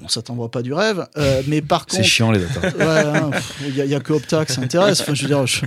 Speaker 7: Bon, ça t'envoie pas du rêve, euh, mais par
Speaker 6: C'est
Speaker 7: contre,
Speaker 6: chiant les datas.
Speaker 7: Ouais, hein, il n'y a, que Opta que ça intéresse. Enfin, je veux dire, je-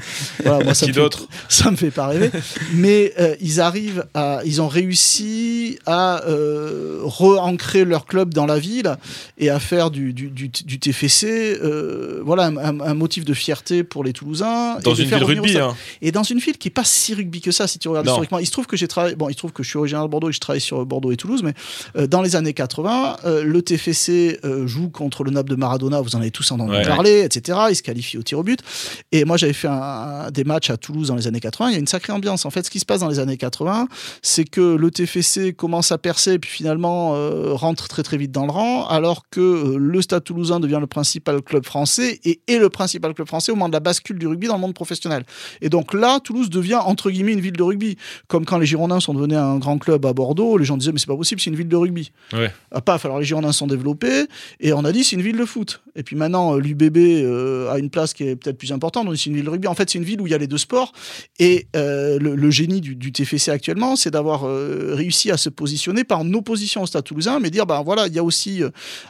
Speaker 7: voilà, moi, ça
Speaker 4: Qui
Speaker 7: me, fait,
Speaker 4: d'autre?
Speaker 7: ça me fait pas rêver. Mais euh, ils arrivent à, ils ont réussi à euh, re-ancrer leur club dans la ville et à faire du, du, du, du TFC, euh, voilà, un, un- un motif de fierté pour les Toulousains.
Speaker 4: Dans
Speaker 7: et
Speaker 4: une ville rugby, hein.
Speaker 7: Et dans une ville qui est pas si rugby que ça, si tu regardes
Speaker 4: Non.
Speaker 7: historiquement. Il se trouve que j'ai travaillé, bon, il se trouve que je suis originaire de Bordeaux et je travaille sur Bordeaux et Toulouse, mais euh, dans les années 80, euh, le TFC euh, joue contre le Naples de Maradona, vous en avez tous entendu
Speaker 4: Ouais.
Speaker 7: parler, etc. Il se qualifie au tir au but. Et moi, j'avais fait un- un- des matchs à Toulouse dans les années 80. Il y a une sacrée ambiance. En fait, ce qui se passe dans les années 80, c'est que le TFC commence à percer et puis finalement euh, rentre très très vite dans le rang, alors que euh, le Stade Toulousain devient le principal club français et est le principal club français au moment de la bascule du rugby dans le monde professionnel. Et donc là, Toulouse devient entre guillemets une ville de rugby, comme quand les Girondins sont devenus un grand club à Bordeaux. Les gens disaient mais c'est pas possible, c'est une ville de rugby.
Speaker 4: Ouais.
Speaker 7: Ah, paf, alors les Girondins sont développés et on a dit c'est une ville de foot. Et puis maintenant, euh, l'UBB euh, a une place qui est peut-être plus importante, on dit c'est une ville de rugby. En fait, c'est une ville où il y a les deux sports. Et euh, le, génie du, TFC actuellement, c'est d'avoir réussi à se positionner par en opposition au Stade toulousain, mais dire ben voilà, il y a aussi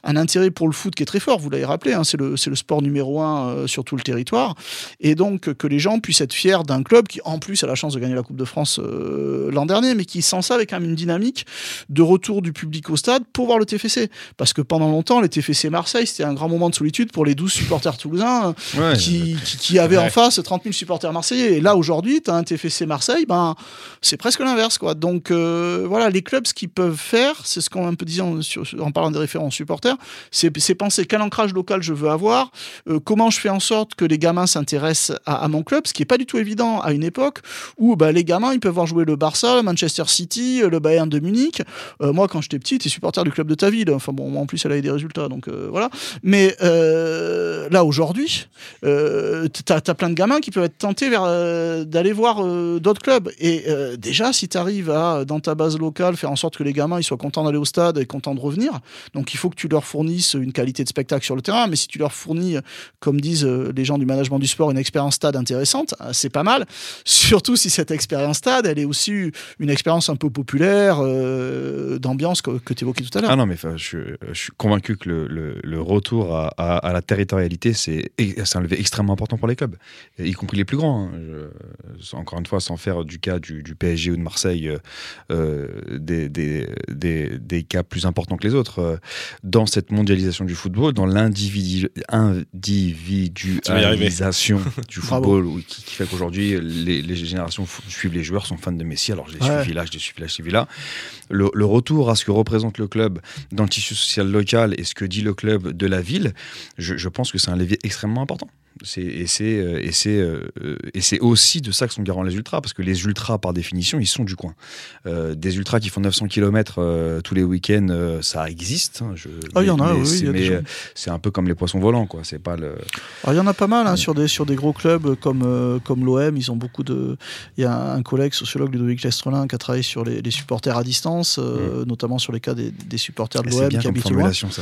Speaker 7: un intérêt pour le foot qui est très fort, vous l'avez rappelé, hein, c'est le, sport numéro un sur tout le territoire. Et donc, que les gens puissent être fiers d'un club qui, en plus, a la chance de gagner la Coupe de France l'an dernier, mais qui, sans ça, avait quand même une dynamique de retour du public au stade pour voir le TFC. Parce que pendant longtemps, les TFC Marseille, c'était un grand moment de solitude pour les 12 supporters toulousains
Speaker 6: Ouais.
Speaker 7: qui, qui, qui avaient en face 30 000 supporters marseillais. Et là, aujourd'hui, tu as un TFC Marseille, ben, c'est presque l'inverse. quoi. Donc, euh, voilà, les clubs, ce qu'ils peuvent faire, c'est ce qu'on un peu disait en, sur- en parlant des référents supporters, c'est penser quel ancrage local je veux avoir, euh, comment je fais en sorte que les gamins s'intéressent à, à mon club, ce qui n'est pas du tout évident à une époque où bah, les gamins, ils peuvent voir jouer le Barça, le Manchester City, le Bayern de Munich. Euh, moi, quand j'étais petit, tu supporter du club de ta ville. Enfin bon, moi, en plus, elle des résultats, donc euh, voilà. Mais euh, là, aujourd'hui, euh, tu as, plein de gamins qui peuvent être tentés vers, euh, d'aller voir d'autres clubs. Et déjà, si tu arrives à, dans ta base locale, faire en sorte que les gamins ils soient contents d'aller au stade et contents de revenir, donc il faut que tu leur fournisses une qualité de spectacle sur le terrain. Mais si tu leur fournis, comme disent les gens du management du sport, une expérience stade intéressante, c'est pas mal. Surtout si cette expérience stade, elle est aussi une expérience un peu populaire, d'ambiance que, que tu évoquais tout à l'heure.
Speaker 6: Ah non, mais je, je suis convaincu que le, le- le retour à, à- à la territorialité, c'est un levier extrêmement important pour les clubs, y compris les plus grands. hein. Je- encore une fois, sans faire du cas du, du PSG ou de Marseille euh, euh, des, des, des, des cas plus importants que les autres. Euh, Dans cette mondialisation du football, dans l'individu- individualisation du football, qui, qui fait qu'aujourd'hui, les, les générations suivent les joueurs, sont fans de Messi. Alors, je l'ai
Speaker 7: Ouais.
Speaker 6: suivi là, je l'ai suivi là, je l'ai suivi là le, le retour à ce que représente le club dans le tissu social local et ce que dit le club de la ville, je, pense que c'est un levier extrêmement important. C'est- Et c'est euh, et c'est euh, euh, et c'est aussi de ça que sont garants les ultras, parce que les ultras, par définition, ils sont du coin. Euh, des ultras qui font 900 km tous les week-ends, euh, ça existe. hein, je-
Speaker 7: Ah, il y en a, oui,
Speaker 6: c'est- mais, euh, c'est un peu comme les poissons volants, quoi. C'est pas le.
Speaker 7: Il y en a pas mal hein, sur, des, sur des gros clubs comme, euh, comme l'OM. Ils ont beaucoup de. Il y a un collègue sociologue, Ludovic Lestrelin, qui a travaillé sur les, les supporters à distance, euh, notamment sur les cas des, des supporters de
Speaker 6: C'est
Speaker 7: l'OM qui habitent loin.
Speaker 6: formulation, ça.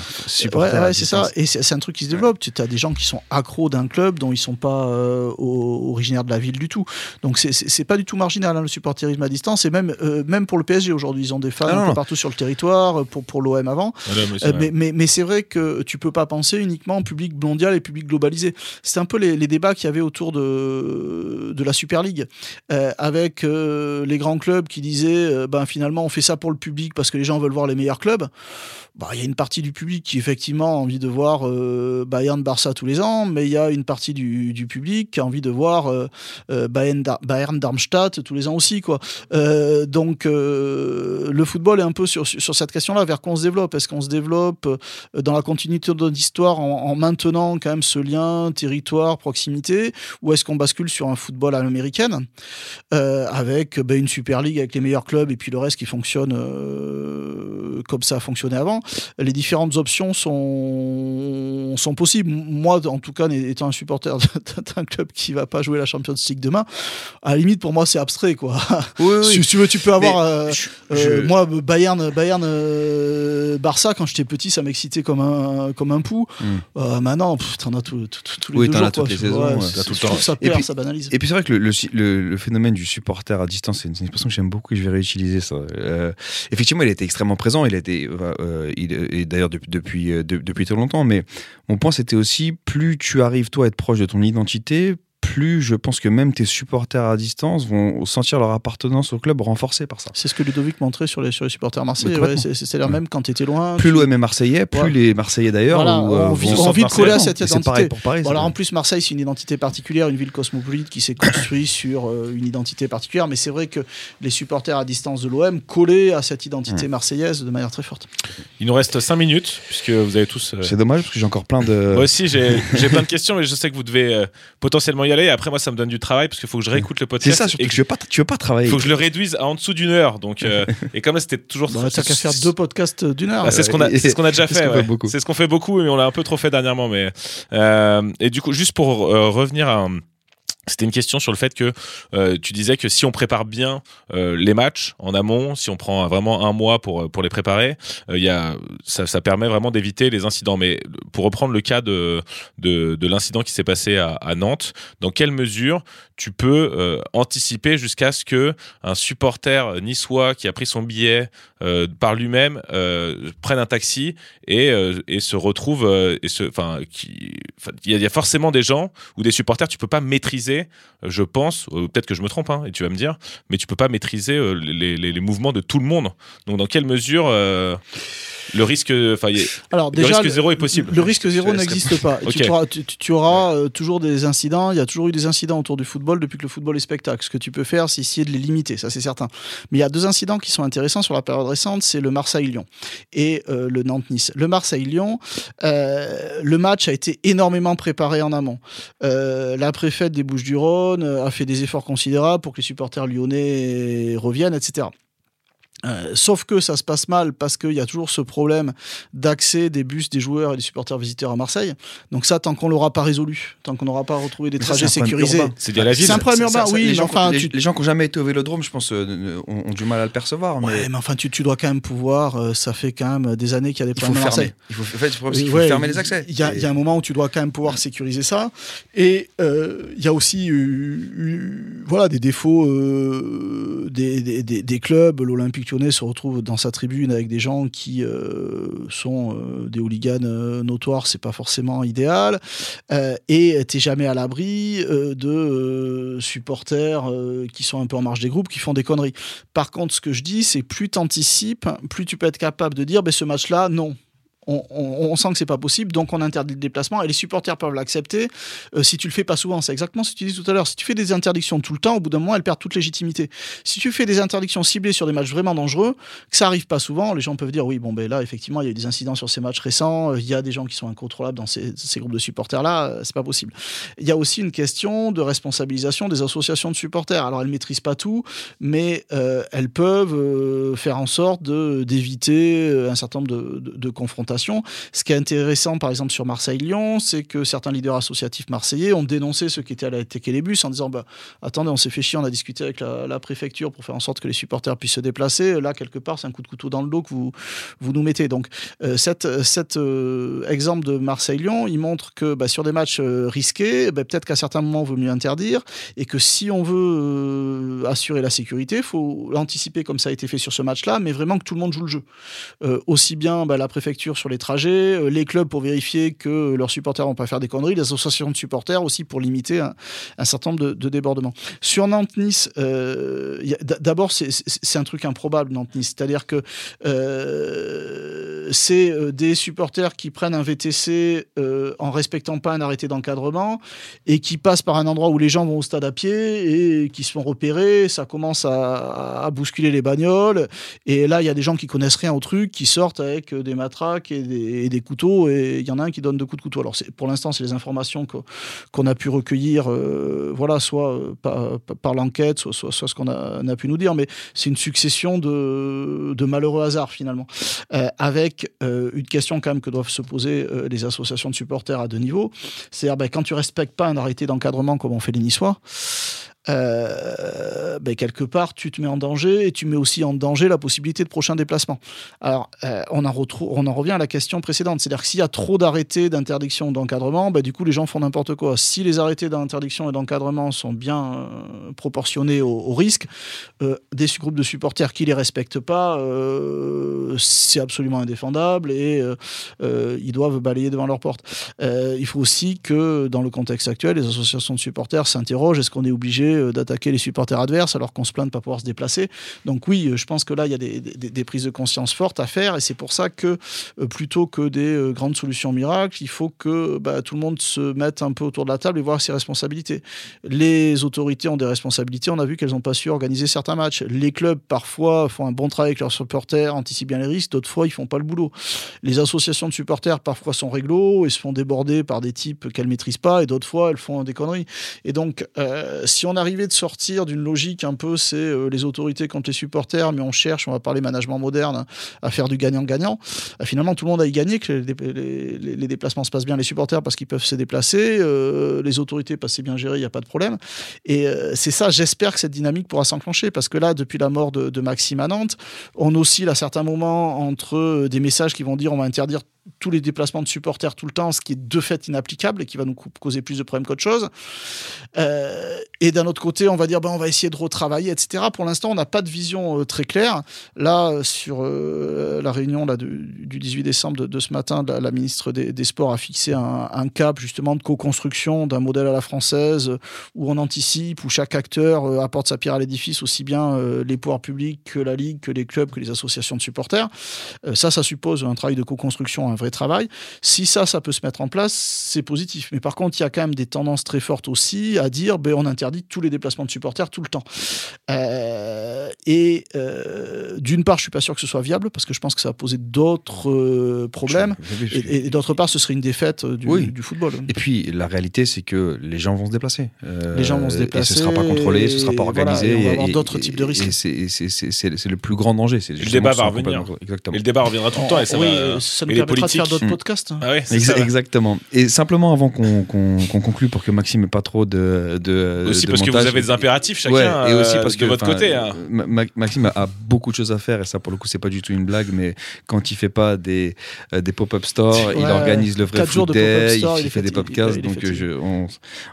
Speaker 7: Ouais, ouais, c'est ça. Et c'est c'est un truc qui se développe. Tu as des gens qui sont accros d'un club dont ils sont pas euh, originaires de la ville du tout. Donc c'est- pas du tout marginal hein, le supporterisme à distance et même euh, même pour le PSG aujourd'hui ils ont des fans
Speaker 6: Ah,
Speaker 7: un peu partout sur le territoire euh, pour pour l'OM avant.
Speaker 4: Voilà, mais c'est vrai.
Speaker 7: mais mais, mais c'est vrai que tu peux pas penser uniquement en public mondial et public globalisé. C'est un peu les, les débats qu'il y avait autour de, de la Super League, avec les grands clubs qui disaient ben, finalement on fait ça pour le public parce que les gens veulent voir les meilleurs clubs. Bah, Il y a une partie du public qui effectivement a envie de voir euh, Bayern Barça tous les ans, mais il y a une partie du, du public qui a envie de voir euh, euh, Bayern, Dar- Bayern Darmstadt tous les ans aussi. Quoi. Euh, donc le football est un peu sur, sur cette question-là, vers quoi on se développe. Est-ce qu'on se développe dans la continuité de notre histoire en, en maintenant quand même ce lien territoire, proximité, ou est-ce qu'on bascule sur un football à l'américaine avec ben, une Super League avec les meilleurs clubs et puis le reste qui fonctionne comme ça a fonctionné avant? Les différentes options sont, sont possibles. Moi, en tout cas, étant un supporter d'un club qui va pas jouer la Champions League demain, à la limite pour moi c'est abstrait quoi.
Speaker 6: Oui,
Speaker 7: Si tu veux, tu peux avoir. Euh,
Speaker 6: je-
Speaker 7: euh,
Speaker 6: je-
Speaker 7: moi, Bayern, Bayern, euh, Barça, quand j'étais petit, ça m'excitait comme un, comme un pou.
Speaker 6: Mm.
Speaker 7: Maintenant, t'en as tous les
Speaker 6: Oui,
Speaker 7: deux jours.
Speaker 6: as toutes
Speaker 7: quoi.
Speaker 6: les saisons, ouais, t'as tout le temps.
Speaker 7: ça
Speaker 6: Et
Speaker 7: perd,
Speaker 6: puis-
Speaker 7: ça banalise.
Speaker 6: Et puis c'est vrai que le, le, le- phénomène du supporter à distance, c'est une, c'est une expression que j'aime beaucoup et je vais réutiliser ça. Euh, effectivement, il était extrêmement présent, il était, euh, et d'ailleurs depuis, depuis, euh, de- depuis très longtemps, mais mon point c'était aussi, plus tu arrives toi à être proche de ton identité, plus je pense que même tes supporters à distance vont sentir leur appartenance au club renforcée par ça.
Speaker 7: C'est ce que Ludovic montrait sur les, sur les supporters marseillais. Ouais, c'est- C'est-à-dire
Speaker 6: Ouais.
Speaker 7: même quand t'étais loin.
Speaker 6: Plus
Speaker 7: tu-
Speaker 6: l'OM est marseillais, plus
Speaker 7: Ouais.
Speaker 6: les Marseillais d'ailleurs
Speaker 7: Voilà,
Speaker 6: euh,
Speaker 7: on vit-
Speaker 6: vont
Speaker 7: on
Speaker 6: sentir
Speaker 7: vit de coller à cette
Speaker 6: Et C'est pareil
Speaker 7: identité.
Speaker 6: pour Paris.
Speaker 7: Bon, alors en plus, Marseille, c'est une identité particulière, une ville cosmopolite qui s'est construite sur euh, une identité particulière. Mais c'est vrai que les supporters à distance de l'OM collaient à cette identité marseillaise de manière très forte.
Speaker 4: Il nous reste 5 minutes, puisque vous avez tous. euh,
Speaker 6: C'est dommage parce que j'ai encore plein de.
Speaker 4: Moi aussi, j'ai j'ai plein de questions, mais je sais que vous devez euh, potentiellement y aller. Après, moi, ça me donne du travail parce qu'il faut que je réécoute le
Speaker 6: C'est
Speaker 4: podcast.
Speaker 6: ça, surtout
Speaker 4: et
Speaker 6: que
Speaker 4: que
Speaker 6: tu veux pas, tu veux pas travailler.
Speaker 4: il faut que je le réduise à en dessous d'une heure. Donc, euh, et comme là, c'était toujours.
Speaker 7: Bon, T'as qu'à faire deux podcasts d'une heure.
Speaker 4: Ah, c'est ce qu'on a, c'est ce qu'on a déjà
Speaker 6: C'est ce
Speaker 4: fait.
Speaker 6: qu'on fait
Speaker 4: ouais.
Speaker 6: beaucoup.
Speaker 4: C'est ce qu'on fait beaucoup, mais on l'a un peu trop fait dernièrement. Mais euh, et du coup, juste pour euh, revenir à un- c'était une question sur le fait que euh, tu disais que si on prépare bien euh, les matchs en amont, si on prend vraiment un mois pour pour les préparer, euh, y a ça, ça permet vraiment d'éviter les incidents. Mais pour reprendre le cas de de, de l'incident qui s'est passé à, Nantes, dans quelle mesure tu peux euh, anticiper jusqu'à ce que un supporter niçois qui a pris son billet euh, par lui-même euh, prenne un taxi et, euh, et se retrouve euh, il y, y a forcément des gens ou des supporters tu peux pas maîtriser je pense euh, peut-être que je me trompe hein, et tu vas me dire mais tu peux pas maîtriser euh, les, les, les mouvements de tout le monde donc dans quelle mesure euh, le risque enfin
Speaker 7: Alors
Speaker 4: le
Speaker 7: déjà,
Speaker 4: risque zéro est possible
Speaker 7: Le risque zéro n'existe pas. Tu, auras, tu, tu auras, euh, toujours des incidents. Il y a toujours eu des incidents autour du football depuis que le football est spectacle. Ce que tu peux faire, c'est essayer de les limiter, ça c'est certain. Mais il y a deux incidents qui sont intéressants sur la période récente, c'est le Marseille-Lyon et euh, le Nantes-Nice. Le Marseille-Lyon, euh, le match a été énormément préparé en amont. La préfète des Bouches-du-Rhône euh, a fait des efforts considérables pour que les supporters lyonnais reviennent, etc. Euh, sauf que ça se passe mal parce qu'il y a toujours ce problème d'accès des bus, des joueurs et des supporters visiteurs à Marseille. Donc ça, tant qu'on l'aura pas résolu, tant qu'on n'aura pas retrouvé des
Speaker 6: Mais ça,
Speaker 7: trajets sécurisés,
Speaker 4: c'est dit à la ville
Speaker 7: C'est un problème
Speaker 6: Ça,
Speaker 7: urbain,
Speaker 6: ça,
Speaker 7: oui,
Speaker 6: les
Speaker 7: mais
Speaker 6: gens,
Speaker 7: enfin,
Speaker 6: les,
Speaker 7: tu-
Speaker 6: les gens qui n'ont jamais été au vélodrome, je pense, euh, ont, ont du mal à le percevoir.
Speaker 7: Ouais,
Speaker 6: mais
Speaker 7: mais enfin, tu, tu dois quand même pouvoir. euh, ça fait quand même des années qu'il y a des problèmes à. Marseille.
Speaker 6: Il faut, en fait,
Speaker 7: Ouais,
Speaker 6: fermer les accès.
Speaker 7: Il y, a, il y a un moment où tu dois quand même pouvoir sécuriser ça. Et il y a aussi eu- voilà, des défauts des, des- des- des clubs. L'Olympique se retrouve dans sa tribune avec des gens qui euh, sont euh, des hooligans euh, notoires. C'est pas forcément idéal. Et t'es jamais à l'abri de supporters qui sont un peu en marge des groupes, qui font des conneries. Par contre, ce que je dis, c'est plus t'anticipes, plus tu peux être capable de dire, ben, ce match-là, non. On, sent que c'est pas possible, donc on interdit le déplacement et les supporters peuvent l'accepter euh, si tu le fais pas souvent. C'est exactement ce que tu dis tout à l'heure. Si tu fais des interdictions tout le temps, au bout d'un moment, elles perdent toute légitimité. Si tu fais des interdictions ciblées sur des matchs vraiment dangereux, que ça arrive pas souvent, les gens peuvent dire oui, bon, ben là, effectivement, il y a eu des incidents sur ces matchs récents, euh, il y a des gens qui sont incontrôlables dans ces, groupes de supporters-là, euh, c'est pas possible. Il y a aussi une question de responsabilisation des associations de supporters. Alors, elles maîtrisent pas tout, mais elles peuvent faire en sorte d'éviter un certain nombre de confrontations Ce qui est intéressant, par exemple, sur Marseille-Lyon, c'est que certains leaders associatifs marseillais ont dénoncé ceux qui étaient à la bus en disant bah, Attendez, on s'est fait chier, on a discuté avec la, préfecture pour faire en sorte que les supporters puissent se déplacer. Là, quelque part, c'est un coup de couteau dans le dos que vous, nous mettez. Donc, euh, cet euh, exemple de Marseille-Lyon, il montre que bah, sur des matchs euh, risqués, bah, peut-être qu'à certains moments, il vaut mieux interdire et que si on veut assurer la sécurité, il faut l'anticiper comme ça a été fait sur ce match-là, mais vraiment que tout le monde joue le jeu. aussi bien la préfecture sur les trajets, les clubs pour vérifier que leurs supporters vont pas faire des conneries, les associations de supporters aussi pour limiter un, certain nombre de, débordements. Sur Nantes-Nice, d'abord, c'est un truc improbable, Nantes-Nice. C'est-à-dire que c'est euh, des supporters qui prennent un VTC euh, en respectant pas un arrêté d'encadrement et qui passent par un endroit où les gens vont au stade à pied et qui se font repérer. Ça commence à, bousculer les bagnoles. Et là, il y a des gens qui connaissent rien au truc, qui sortent avec euh, des matraques et des, couteaux. Et il y en a un qui donne deux coups de couteau. Alors, pour l'instant, c'est les informations qu'on a pu recueillir, voilà, soit par, l'enquête, soit, ce qu'on a, pu nous dire. Mais c'est une succession de, malheureux hasards, finalement. avec euh, une question quand même que doivent se poser euh, les associations de supporters à deux niveaux. C'est-à-dire, ben, quand tu respectes pas un arrêté d'encadrement comme on fait les Niçois, euh, ben, quelque part, tu te mets en danger et tu mets aussi en danger la possibilité de prochains déplacements. Alors, euh, on, en revient à la question précédente. C'est-à-dire que s'il y a trop d'arrêtés d'interdiction d'encadrement, ben, du coup, les gens font n'importe quoi. Si les arrêtés d'interdiction et d'encadrement sont bien euh, proportionnés au, au risque, des groupes de supporters qui les respectent pas, c'est absolument indéfendable et ils doivent balayer devant leur porte. il faut aussi que, dans le contexte actuel, les associations de supporters s'interrogent est-ce qu'on est obligé euh, d'attaquer les supporters adverses alors qu'on se plaint de ne pas pouvoir se déplacer. Donc oui, euh, je pense que là, il y a des, prises de conscience fortes à faire et c'est pour ça que euh, plutôt que des grandes solutions miracles, il faut que bah, tout le monde se mette un peu autour de la table et voir ses responsabilités. Les autorités ont des responsabilités, on a vu qu'elles n'ont pas su organiser certains matchs. Les clubs, parfois, font un bon travail avec leurs supporters, anticipent bien les risques, d'autres fois, ils font pas le boulot. Les associations de supporters, parfois, sont réglo et se font déborder par des types qu'elles maîtrisent pas et d'autres fois, elles font des conneries. Et donc, si on a arriver de sortir d'une logique un peu, c'est euh, les autorités contre les supporters, mais on cherche, on va parler management moderne, à faire du gagnant-gagnant. Euh, finalement, tout le monde a y gagné, que les, déplacements se passent bien, les supporters parce qu'ils peuvent se déplacer, euh, les autorités parce que c'est bien géré, il n'y a pas de problème. Et c'est ça, j'espère que cette dynamique pourra s'enclencher, parce que là, depuis la mort de, de Maxime à Nantes, on oscille à certains moments entre des messages qui vont dire on va interdire tous les déplacements de supporters tout le temps, ce qui est de fait inapplicable et qui va nous causer plus de problèmes qu'autre chose. Euh, et d'un autre côté, on va dire ben, on va essayer de retravailler, etc. Pour l'instant, on n'a pas de vision euh, très claire. Là, sur euh, la réunion là, du 18 décembre de, ce matin, la, ministre des, Sports a fixé un, cap justement de co-construction d'un modèle à la française où on anticipe, où chaque acteur apporte sa pierre à l'édifice, aussi bien les pouvoirs publics que la Ligue, que les clubs, que les associations de supporters. ça, ça suppose un travail de co-construction un vrai travail. Si ça, ça peut se mettre en place, c'est positif. Mais par contre, il y a quand même des tendances très fortes aussi à dire ben, on interdit tous les déplacements de supporters tout le temps. Euh, et euh, d'une part, je suis pas sûr que ce soit viable parce que je pense que ça va poser d'autres euh, problèmes. Et, d'autre part, ce serait une défaite du, du, football.
Speaker 6: Et puis, la réalité, c'est que les gens vont se déplacer. les gens vont se déplacer. Et ce sera pas contrôlé, ce sera pas organisé.
Speaker 7: et on va avoir d'autres types de risques.
Speaker 6: Et c'est le plus grand danger.
Speaker 4: Le débat va revenir. Exactement. Et le débat reviendra tout le temps. Et ça,
Speaker 7: oui, ça nous permettra de faire d'autres podcasts.
Speaker 4: Ah ouais,
Speaker 6: exactement. Et simplement avant qu'on conclue pour que Maxime n'ait pas trop de, de
Speaker 4: aussi parce que vous avez des impératifs chacun et aussi euh, parce que de votre côté. Hein.
Speaker 6: Maxime a, beaucoup de choses à faire et ça pour le coup c'est pas du tout une blague, mais quand il fait pas des euh, des pop-up stores, il organise le vrai food day, il, fait des podcasts. Donc je, on,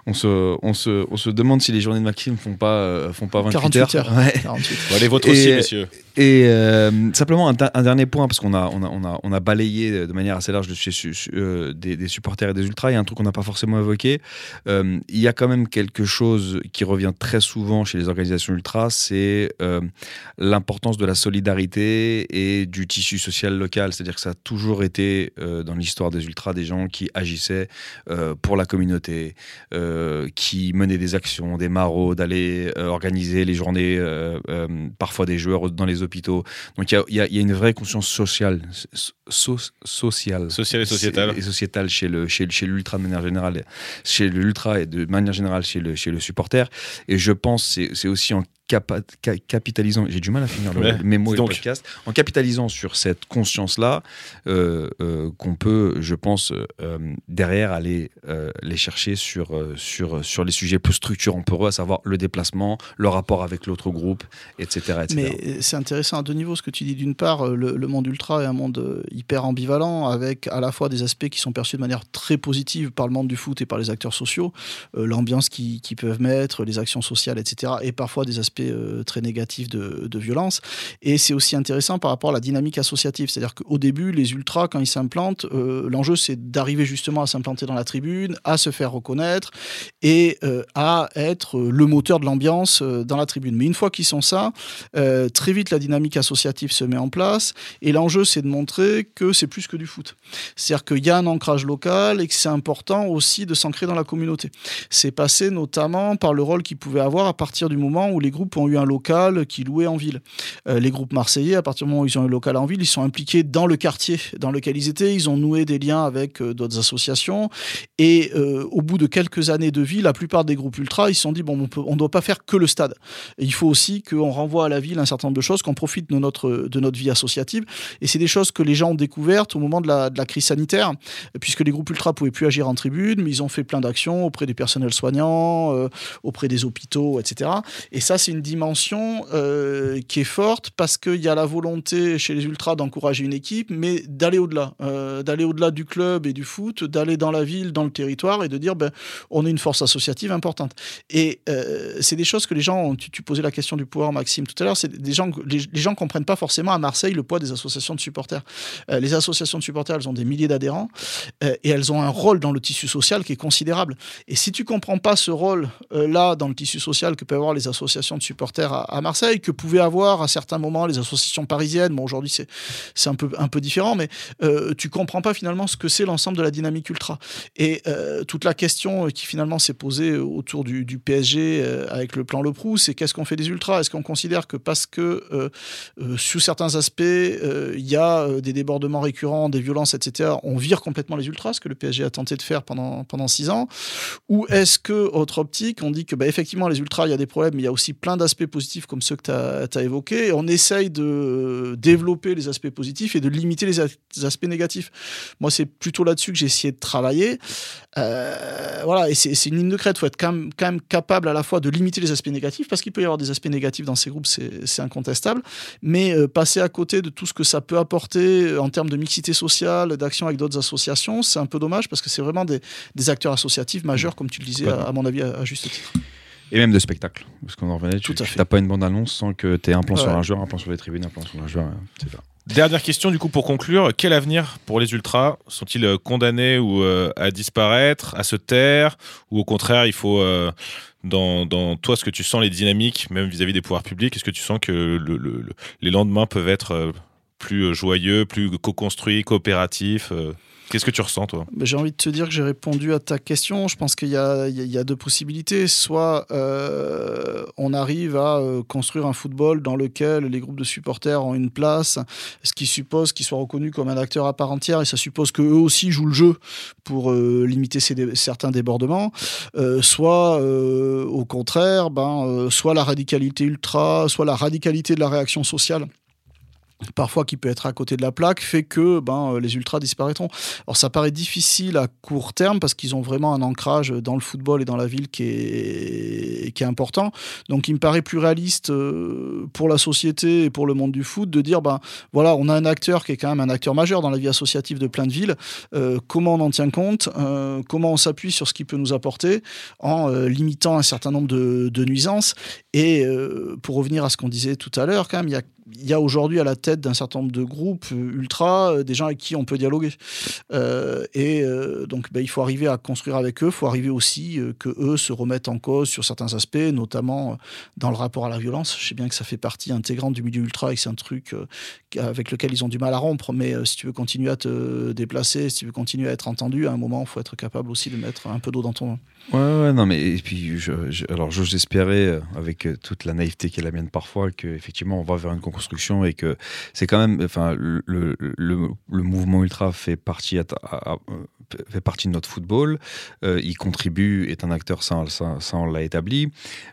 Speaker 6: on, se on se on se demande si les journées de Maxime font pas euh, font pas 28
Speaker 7: heures.
Speaker 6: heures.
Speaker 7: Ouais. 48.
Speaker 4: Bon, les vôtres aussi, messieurs.
Speaker 6: Et simplement un, un, dernier point parce qu'on a on a on a on a balayé de manière assez large de euh, des, supporters et des ultras, il y a un truc qu'on n'a pas forcément évoqué. Euh, il y a quand même quelque chose qui revient très souvent chez les organisations ultras, c'est euh, l'importance de la solidarité et du tissu social local. C'est-à-dire que ça a toujours été dans l'histoire des ultras des gens qui agissaient pour la communauté, qui menaient des actions, des maraudes, d'aller organiser les journées, parfois des joueurs dans les hôpitaux. Donc il y a, une vraie conscience sociale, sociale
Speaker 4: et sociétal.
Speaker 6: Et sociétal chez le chez, chez l'ultra de manière générale, chez l'ultra et de manière générale chez le chez le supporter. Et je pense c'est c'est aussi en capa- ca- capitalisant, j'ai du mal à finir le
Speaker 4: Ouais,
Speaker 6: mes mots
Speaker 4: dis
Speaker 6: et le
Speaker 4: donc.
Speaker 6: podcast, en capitalisant sur cette conscience-là, euh, euh, qu'on peut, je pense, euh, derrière aller euh, les chercher sur, sur, sur les sujets plus structurants pour eux, à savoir le déplacement, le rapport avec l'autre groupe, etc. etc.
Speaker 7: Mais c'est intéressant à deux niveaux ce que tu dis. D'une part, le, le monde ultra est un monde hyper ambivalent, avec à la fois des aspects qui sont perçus de manière très positive par le monde du foot et par les acteurs sociaux, euh, l'ambiance qu'ils qu'ils peuvent mettre, les actions sociales, etc. Et parfois des aspects euh, très négatifs de, de violence. Et c'est aussi intéressant par rapport à la dynamique associative. C'est-à-dire qu'au début, les ultras, quand ils s'implantent, euh, l'enjeu c'est d'arriver justement à s'implanter dans la tribune, à se faire reconnaître et euh, à être le moteur de l'ambiance dans la tribune. Mais une fois qu'ils sont ça, très vite la dynamique associative se met en place et l'enjeu c'est de montrer que c'est plus que du foot. C'est-à-dire qu'il y a un ancrage local et que c'est important aussi de s'ancrer dans la communauté. C'est passé notamment par le rôle qu'ils pouvaient avoir à partir du moment où les groupes ont eu un local qui louait en ville. Euh, les groupes marseillais, à partir du moment où ils ont un local en ville, ils sont impliqués dans le quartier dans lequel ils étaient. Ils ont noué des liens avec euh, d'autres associations. Et euh, au bout de quelques années de vie, la plupart des groupes ultra, ils se sont dit bon, on ne doit pas faire que le stade. Il faut aussi qu'on renvoie à la ville un certain nombre de choses, qu'on profite de notre, de notre vie associative. Et c'est des choses que les gens ont découvertes au moment de la, de la crise sanitaire, puisque les groupes ultra pouvaient plus agir en tribune, mais ils ont fait plein d'actions auprès du personnel soignant, auprès des hôpitaux, etc. Et ça, c'est une dimension euh, qui est forte parce qu'il y a la volonté chez les ultras d'encourager une équipe, mais d'aller au-delà, euh, d'aller au-delà du club et du foot, d'aller dans la ville, dans le territoire et de dire, ben, on est une force associative importante. Et euh, c'est des choses que les gens, tu, tu, posais la question du pouvoir, Maxime, tout à l'heure, c'est des gens, les, les gens comprennent pas forcément à Marseille le poids des associations de supporters. Les associations de supporters, elles ont des milliers d'adhérents et elles ont un rôle dans le tissu social qui est considérable. Et si tu comprends pas ce rôle-là dans le tissu social que peuvent avoir les associations de supporters à, Marseille, que pouvaient avoir à certains moments les associations parisiennes, bon aujourd'hui c'est un peu un peu différent, mais euh, tu comprends pas finalement ce que c'est l'ensemble de la dynamique ultra. Et euh, toute la question qui finalement s'est posée autour du, PSG euh, avec le plan Le Prou, c'est qu'est-ce qu'on fait des ultras? Est-ce qu'on considère que parce que euh, sous certains aspects il y a des débordements récurrents, des violences, etc., on vire complètement les ultras, ce que le PSG a tenté de faire pendant pendant six ans, ou est-ce que autre optique, on dit que bah, effectivement les ultras il y a des problèmes, mais il y a aussi plein d'aspects positifs comme ceux que tu as, as évoqués, et on essaye de développer les aspects positifs et de limiter les, les aspects négatifs. Moi, c'est plutôt là-dessus que j'ai essayé de travailler. Euh, voilà, et c'est une ligne de crête. Il faut être quand même, quand même, capable à la fois de limiter les aspects négatifs, parce qu'il peut y avoir des aspects négatifs dans ces groupes, c'est incontestable, mais euh, passer à côté de tout ce que ça peut apporter en termes de mixité sociale, d'action avec d'autres associations, c'est un peu dommage, parce que c'est vraiment des, des, acteurs associatifs majeurs, comme tu le disais, à, à mon avis, à, à juste titre.
Speaker 6: Et même de spectacle, parce qu'on en revenait,
Speaker 7: Tout
Speaker 6: tu
Speaker 7: à fait.
Speaker 6: n'as pas une bande-annonce sans que tu aies un plan
Speaker 7: Ouais.
Speaker 6: sur un joueur, un plan sur les tribunes, un plan sur un joueur, etc.
Speaker 4: Dernière question du coup pour conclure, quel avenir pour les ultras? Sont-ils euh, condamnés ou euh, à disparaître, à se taire? Ou au contraire il faut euh, dans, dans, toi ce que tu sens les dynamiques même vis-à-vis -vis des pouvoirs publics, est-ce que tu sens que le, le, le, les lendemains peuvent être euh, plus joyeux, plus co-construits, coopératifs euh? Qu'est-ce que tu ressens, toi
Speaker 7: J'ai envie de te dire que j'ai répondu à ta question. Je pense qu'il y, a deux possibilités. Soit euh, on arrive à euh, construire un football dans lequel les groupes de supporters ont une place, ce qui suppose qu'ils soient reconnus comme un acteur à part entière, et ça suppose qu'eux aussi jouent le jeu pour euh, limiter certains débordements. Soit, au contraire, ben, soit la radicalité ultra, soit la radicalité de la réaction sociale parfois qui peut être à côté de la plaque, fait que ben, les ultras disparaîtront. Alors ça paraît difficile à court terme parce qu'ils ont vraiment un ancrage dans le football et dans la ville qui est, qui est important. Donc il me paraît plus réaliste euh, pour la société et pour le monde du foot de dire, ben voilà, on a un acteur qui est quand même un acteur majeur dans la vie associative de plein de villes. Euh, comment on en tient compte euh, Comment on s'appuie sur ce qu'il peut nous apporter en euh, limitant un certain nombre de, de nuisances Et euh, pour revenir à ce qu'on disait tout à l'heure, quand même, il y a il y a aujourd'hui à la tête d'un certain nombre de groupes ultra euh, des gens avec qui on peut dialoguer. Euh, et euh, donc, ben, il faut arriver à construire avec eux. Il faut arriver aussi euh, que eux se remettent en cause sur certains aspects, notamment euh, dans le rapport à la violence. Je sais bien que ça fait partie intégrante du milieu ultra et que c'est un truc euh, avec lequel ils ont du mal à rompre. Mais euh, si tu veux continuer à te déplacer, si tu veux continuer à être entendu, à un moment, il faut être capable aussi de mettre un peu d'eau dans ton.
Speaker 6: Ouais, ouais, non, mais et puis, alors espérer, euh, avec toute la naïveté qui est la mienne parfois, qu'effectivement on va vers une construction et que c'est quand même, enfin, le, mouvement ultra à, fait partie de notre football. Euh, il contribue, est un acteur, ça, on l'a établi.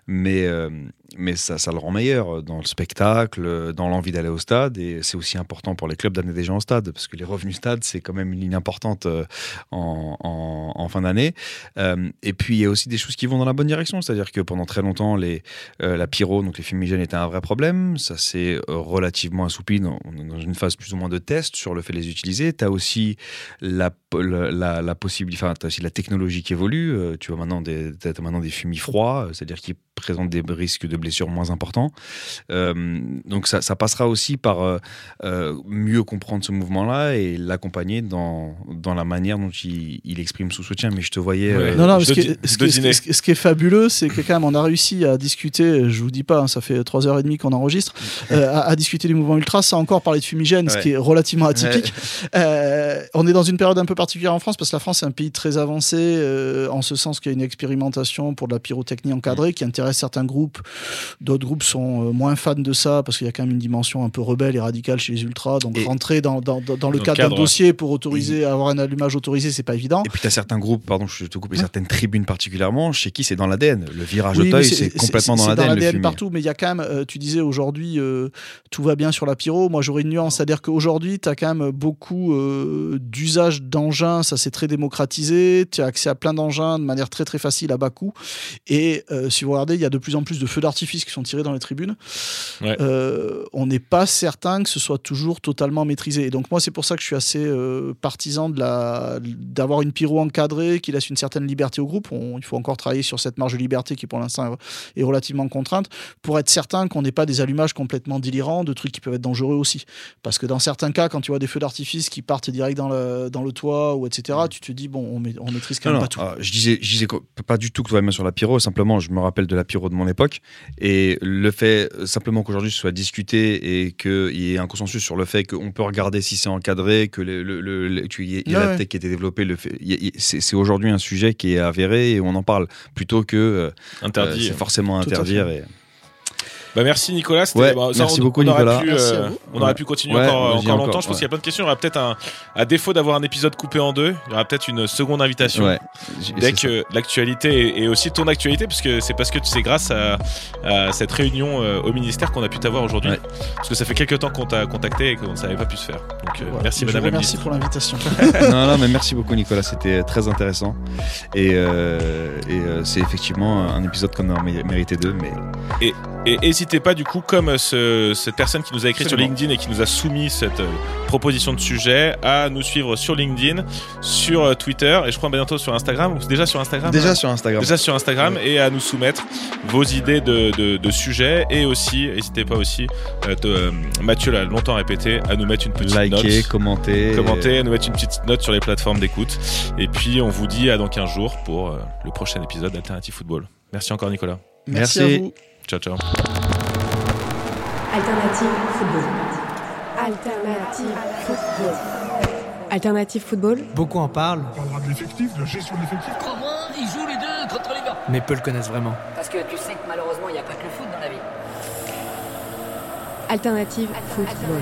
Speaker 6: Mais, euh, mais ça, le rend meilleur dans le spectacle, dans l'envie d'aller au stade. Et c'est aussi important pour les clubs d'amener des gens au stade, parce que les revenus stade, c'est quand même une ligne importante euh, en, fin d'année. Euh, et puis, il y a aussi des choses qui vont dans la bonne direction. C'est-à-dire que pendant très longtemps, les, euh, la pyro, donc les fumigènes, étaient un vrai problème. Ça s'est euh, relativement assoupli. Dans, dans une phase plus ou moins de test sur le fait de les utiliser. Tu as aussi la, la, enfin, tu as aussi la technologie qui évolue. Euh, tu vois maintenant des, as maintenant des fumis froids, euh, c'est-à-dire qui présentent des risques de blessures moins importants. Euh, donc ça, ça, passera aussi par euh, euh, mieux comprendre ce mouvement-là et l'accompagner dans, dans la manière dont il, il, exprime son soutien. Mais je te voyais...
Speaker 4: Ouais.
Speaker 7: non, non, ce, qui est, ce, qui, ce, ce, qui est, fabuleux, c'est que quand même on a réussi à discuter, je vous dis pas, hein, ça fait 3h30 qu'on enregistre, à, à, discuter du mouvement ultra sans encore parler de fumigène, ouais. ce qui est relativement atypique. Ouais. on est dans une période un peu particulière en France parce que la France est un pays très avancé en ce sens qu'il y a une expérimentation pour de la pyrotechnie encadrée qui intéresse certains groupes. D'autres groupes sont moins fans de ça parce qu'il y a quand même une dimension un peu rebelle et radicale chez les ultras. Donc et rentrer dans, dans, dans, dans le cadre, cadre d'un dossier pour autoriser, et... avoir un allumage autorisé, c'est pas évident.
Speaker 6: Et puis tu as certains groupes, pardon, je te coupe, ouais. certaines tribunes particulièrement, chez qui c'est dans l'ADN. Le virage oui, Auteuil, c'est complètement dans l'ADN.
Speaker 7: dans l'ADN partout, mais il y a quand même, euh, tu disais aujourd'hui, euh, tout va bien sur la pyro. Moi, j'aurais une nuance, c'est-à-dire qu'aujourd'hui, tu as quand même beaucoup euh, d'usage d'engins, ça s'est très démocratisé. Tu as accès à plein d'engins de manière très très facile à bas coût. Et euh, si vous regardez, il y a de plus en plus de feux d'artifice qui sont tirés dans les tribunes. Ouais. Euh, on n'est pas certain que ce soit toujours totalement maîtrisé. Et donc moi, c'est pour ça que je suis assez euh, partisan de la d'avoir une pyro encadrée qui laisse une certaine liberté au groupe. On, il faut encore travailler sur cette marge de liberté qui pour l'instant est relativement contrainte pour être certain qu'on n'ait pas des allumages complètement délirants, de trucs qui peuvent être dangereux aussi. Parce que dans certains cas, quand tu vois des feux d'artifice qui partent direct dans le, dans le toit ou etc., tu te dis bon, on, maîtrise quand même
Speaker 6: non.
Speaker 7: pas tout.
Speaker 6: Alors, je disais, je disais pas du tout que tout va bien sur la pyro. Simplement, je me rappelle de la pyro de mon époque. Et le fait simplement qu'aujourd'hui ce soit discuté et qu'il y ait un consensus sur le fait qu'on peut regarder si c'est encadré, que le, y a, il y a ouais, la tech qui a été développée, le fait, c'est aujourd'hui un sujet qui est avéré et on en parle plutôt que euh,
Speaker 4: interdit,
Speaker 6: euh, forcément interdire. Et,
Speaker 4: bah merci Nicolas.
Speaker 6: Ouais,
Speaker 4: bah,
Speaker 6: ça, merci
Speaker 4: on,
Speaker 6: beaucoup
Speaker 4: on
Speaker 6: Nicolas.
Speaker 4: Aurait pu, euh, on aurait pu continuer
Speaker 6: ouais,
Speaker 4: encore, encore longtemps.
Speaker 6: Encore,
Speaker 4: je pense qu'il y a plein de questions. Il y aura peut-être un, à défaut d'avoir un épisode coupé en deux, il y aura peut-être une seconde invitation.
Speaker 6: Ouais,
Speaker 4: dès que l'actualité et aussi ton actualité, parce que c'est parce que c'est grâce à, à, cette réunion euh, au ministère qu'on a pu t'avoir aujourd'hui. Ouais. Parce que ça fait quelques temps qu'on t'a contacté et qu'on ne savait pas pu se faire. Donc euh, ouais, merci Madame la
Speaker 7: Merci pour l'invitation.
Speaker 6: non, non, mais merci beaucoup Nicolas. C'était très intéressant et, euh, et c'est effectivement un épisode qu'on a mérité deux. Mais
Speaker 4: et et n'hésitez pas du coup, comme ce, cette personne qui nous a écrit sur LinkedIn et qui nous a soumis cette euh, proposition de sujet, à nous suivre sur LinkedIn, sur euh, Twitter et je crois bientôt sur Instagram. Ou déjà sur Instagram
Speaker 6: Déjà hein sur Instagram.
Speaker 4: Déjà sur Instagram ouais. et à nous soumettre vos idées de, de, de sujets et aussi, n'hésitez pas aussi, euh, de, euh, Mathieu l'a longtemps répété, à nous mettre une petite
Speaker 6: Liker,
Speaker 4: note.
Speaker 6: Liker, commenter.
Speaker 4: Commenter, à nous mettre une petite note sur les plateformes d'écoute. Et puis on vous dit à dans 15 jours pour euh, le prochain épisode d'Alternative Football. Merci encore Nicolas.
Speaker 7: Merci, Merci. à vous.
Speaker 4: Ciao, ciao.
Speaker 2: Alternative football. Alternative football. Alternative football.
Speaker 3: Beaucoup en parlent.
Speaker 8: On parlera de l'effectif, de la gestion de l'effectif.
Speaker 5: Comment ils jouent les deux contre les gars
Speaker 3: Mais peu le connaissent vraiment.
Speaker 5: Parce que tu sais que malheureusement, il n'y a pas que le foot dans la vie.
Speaker 2: Alternative football.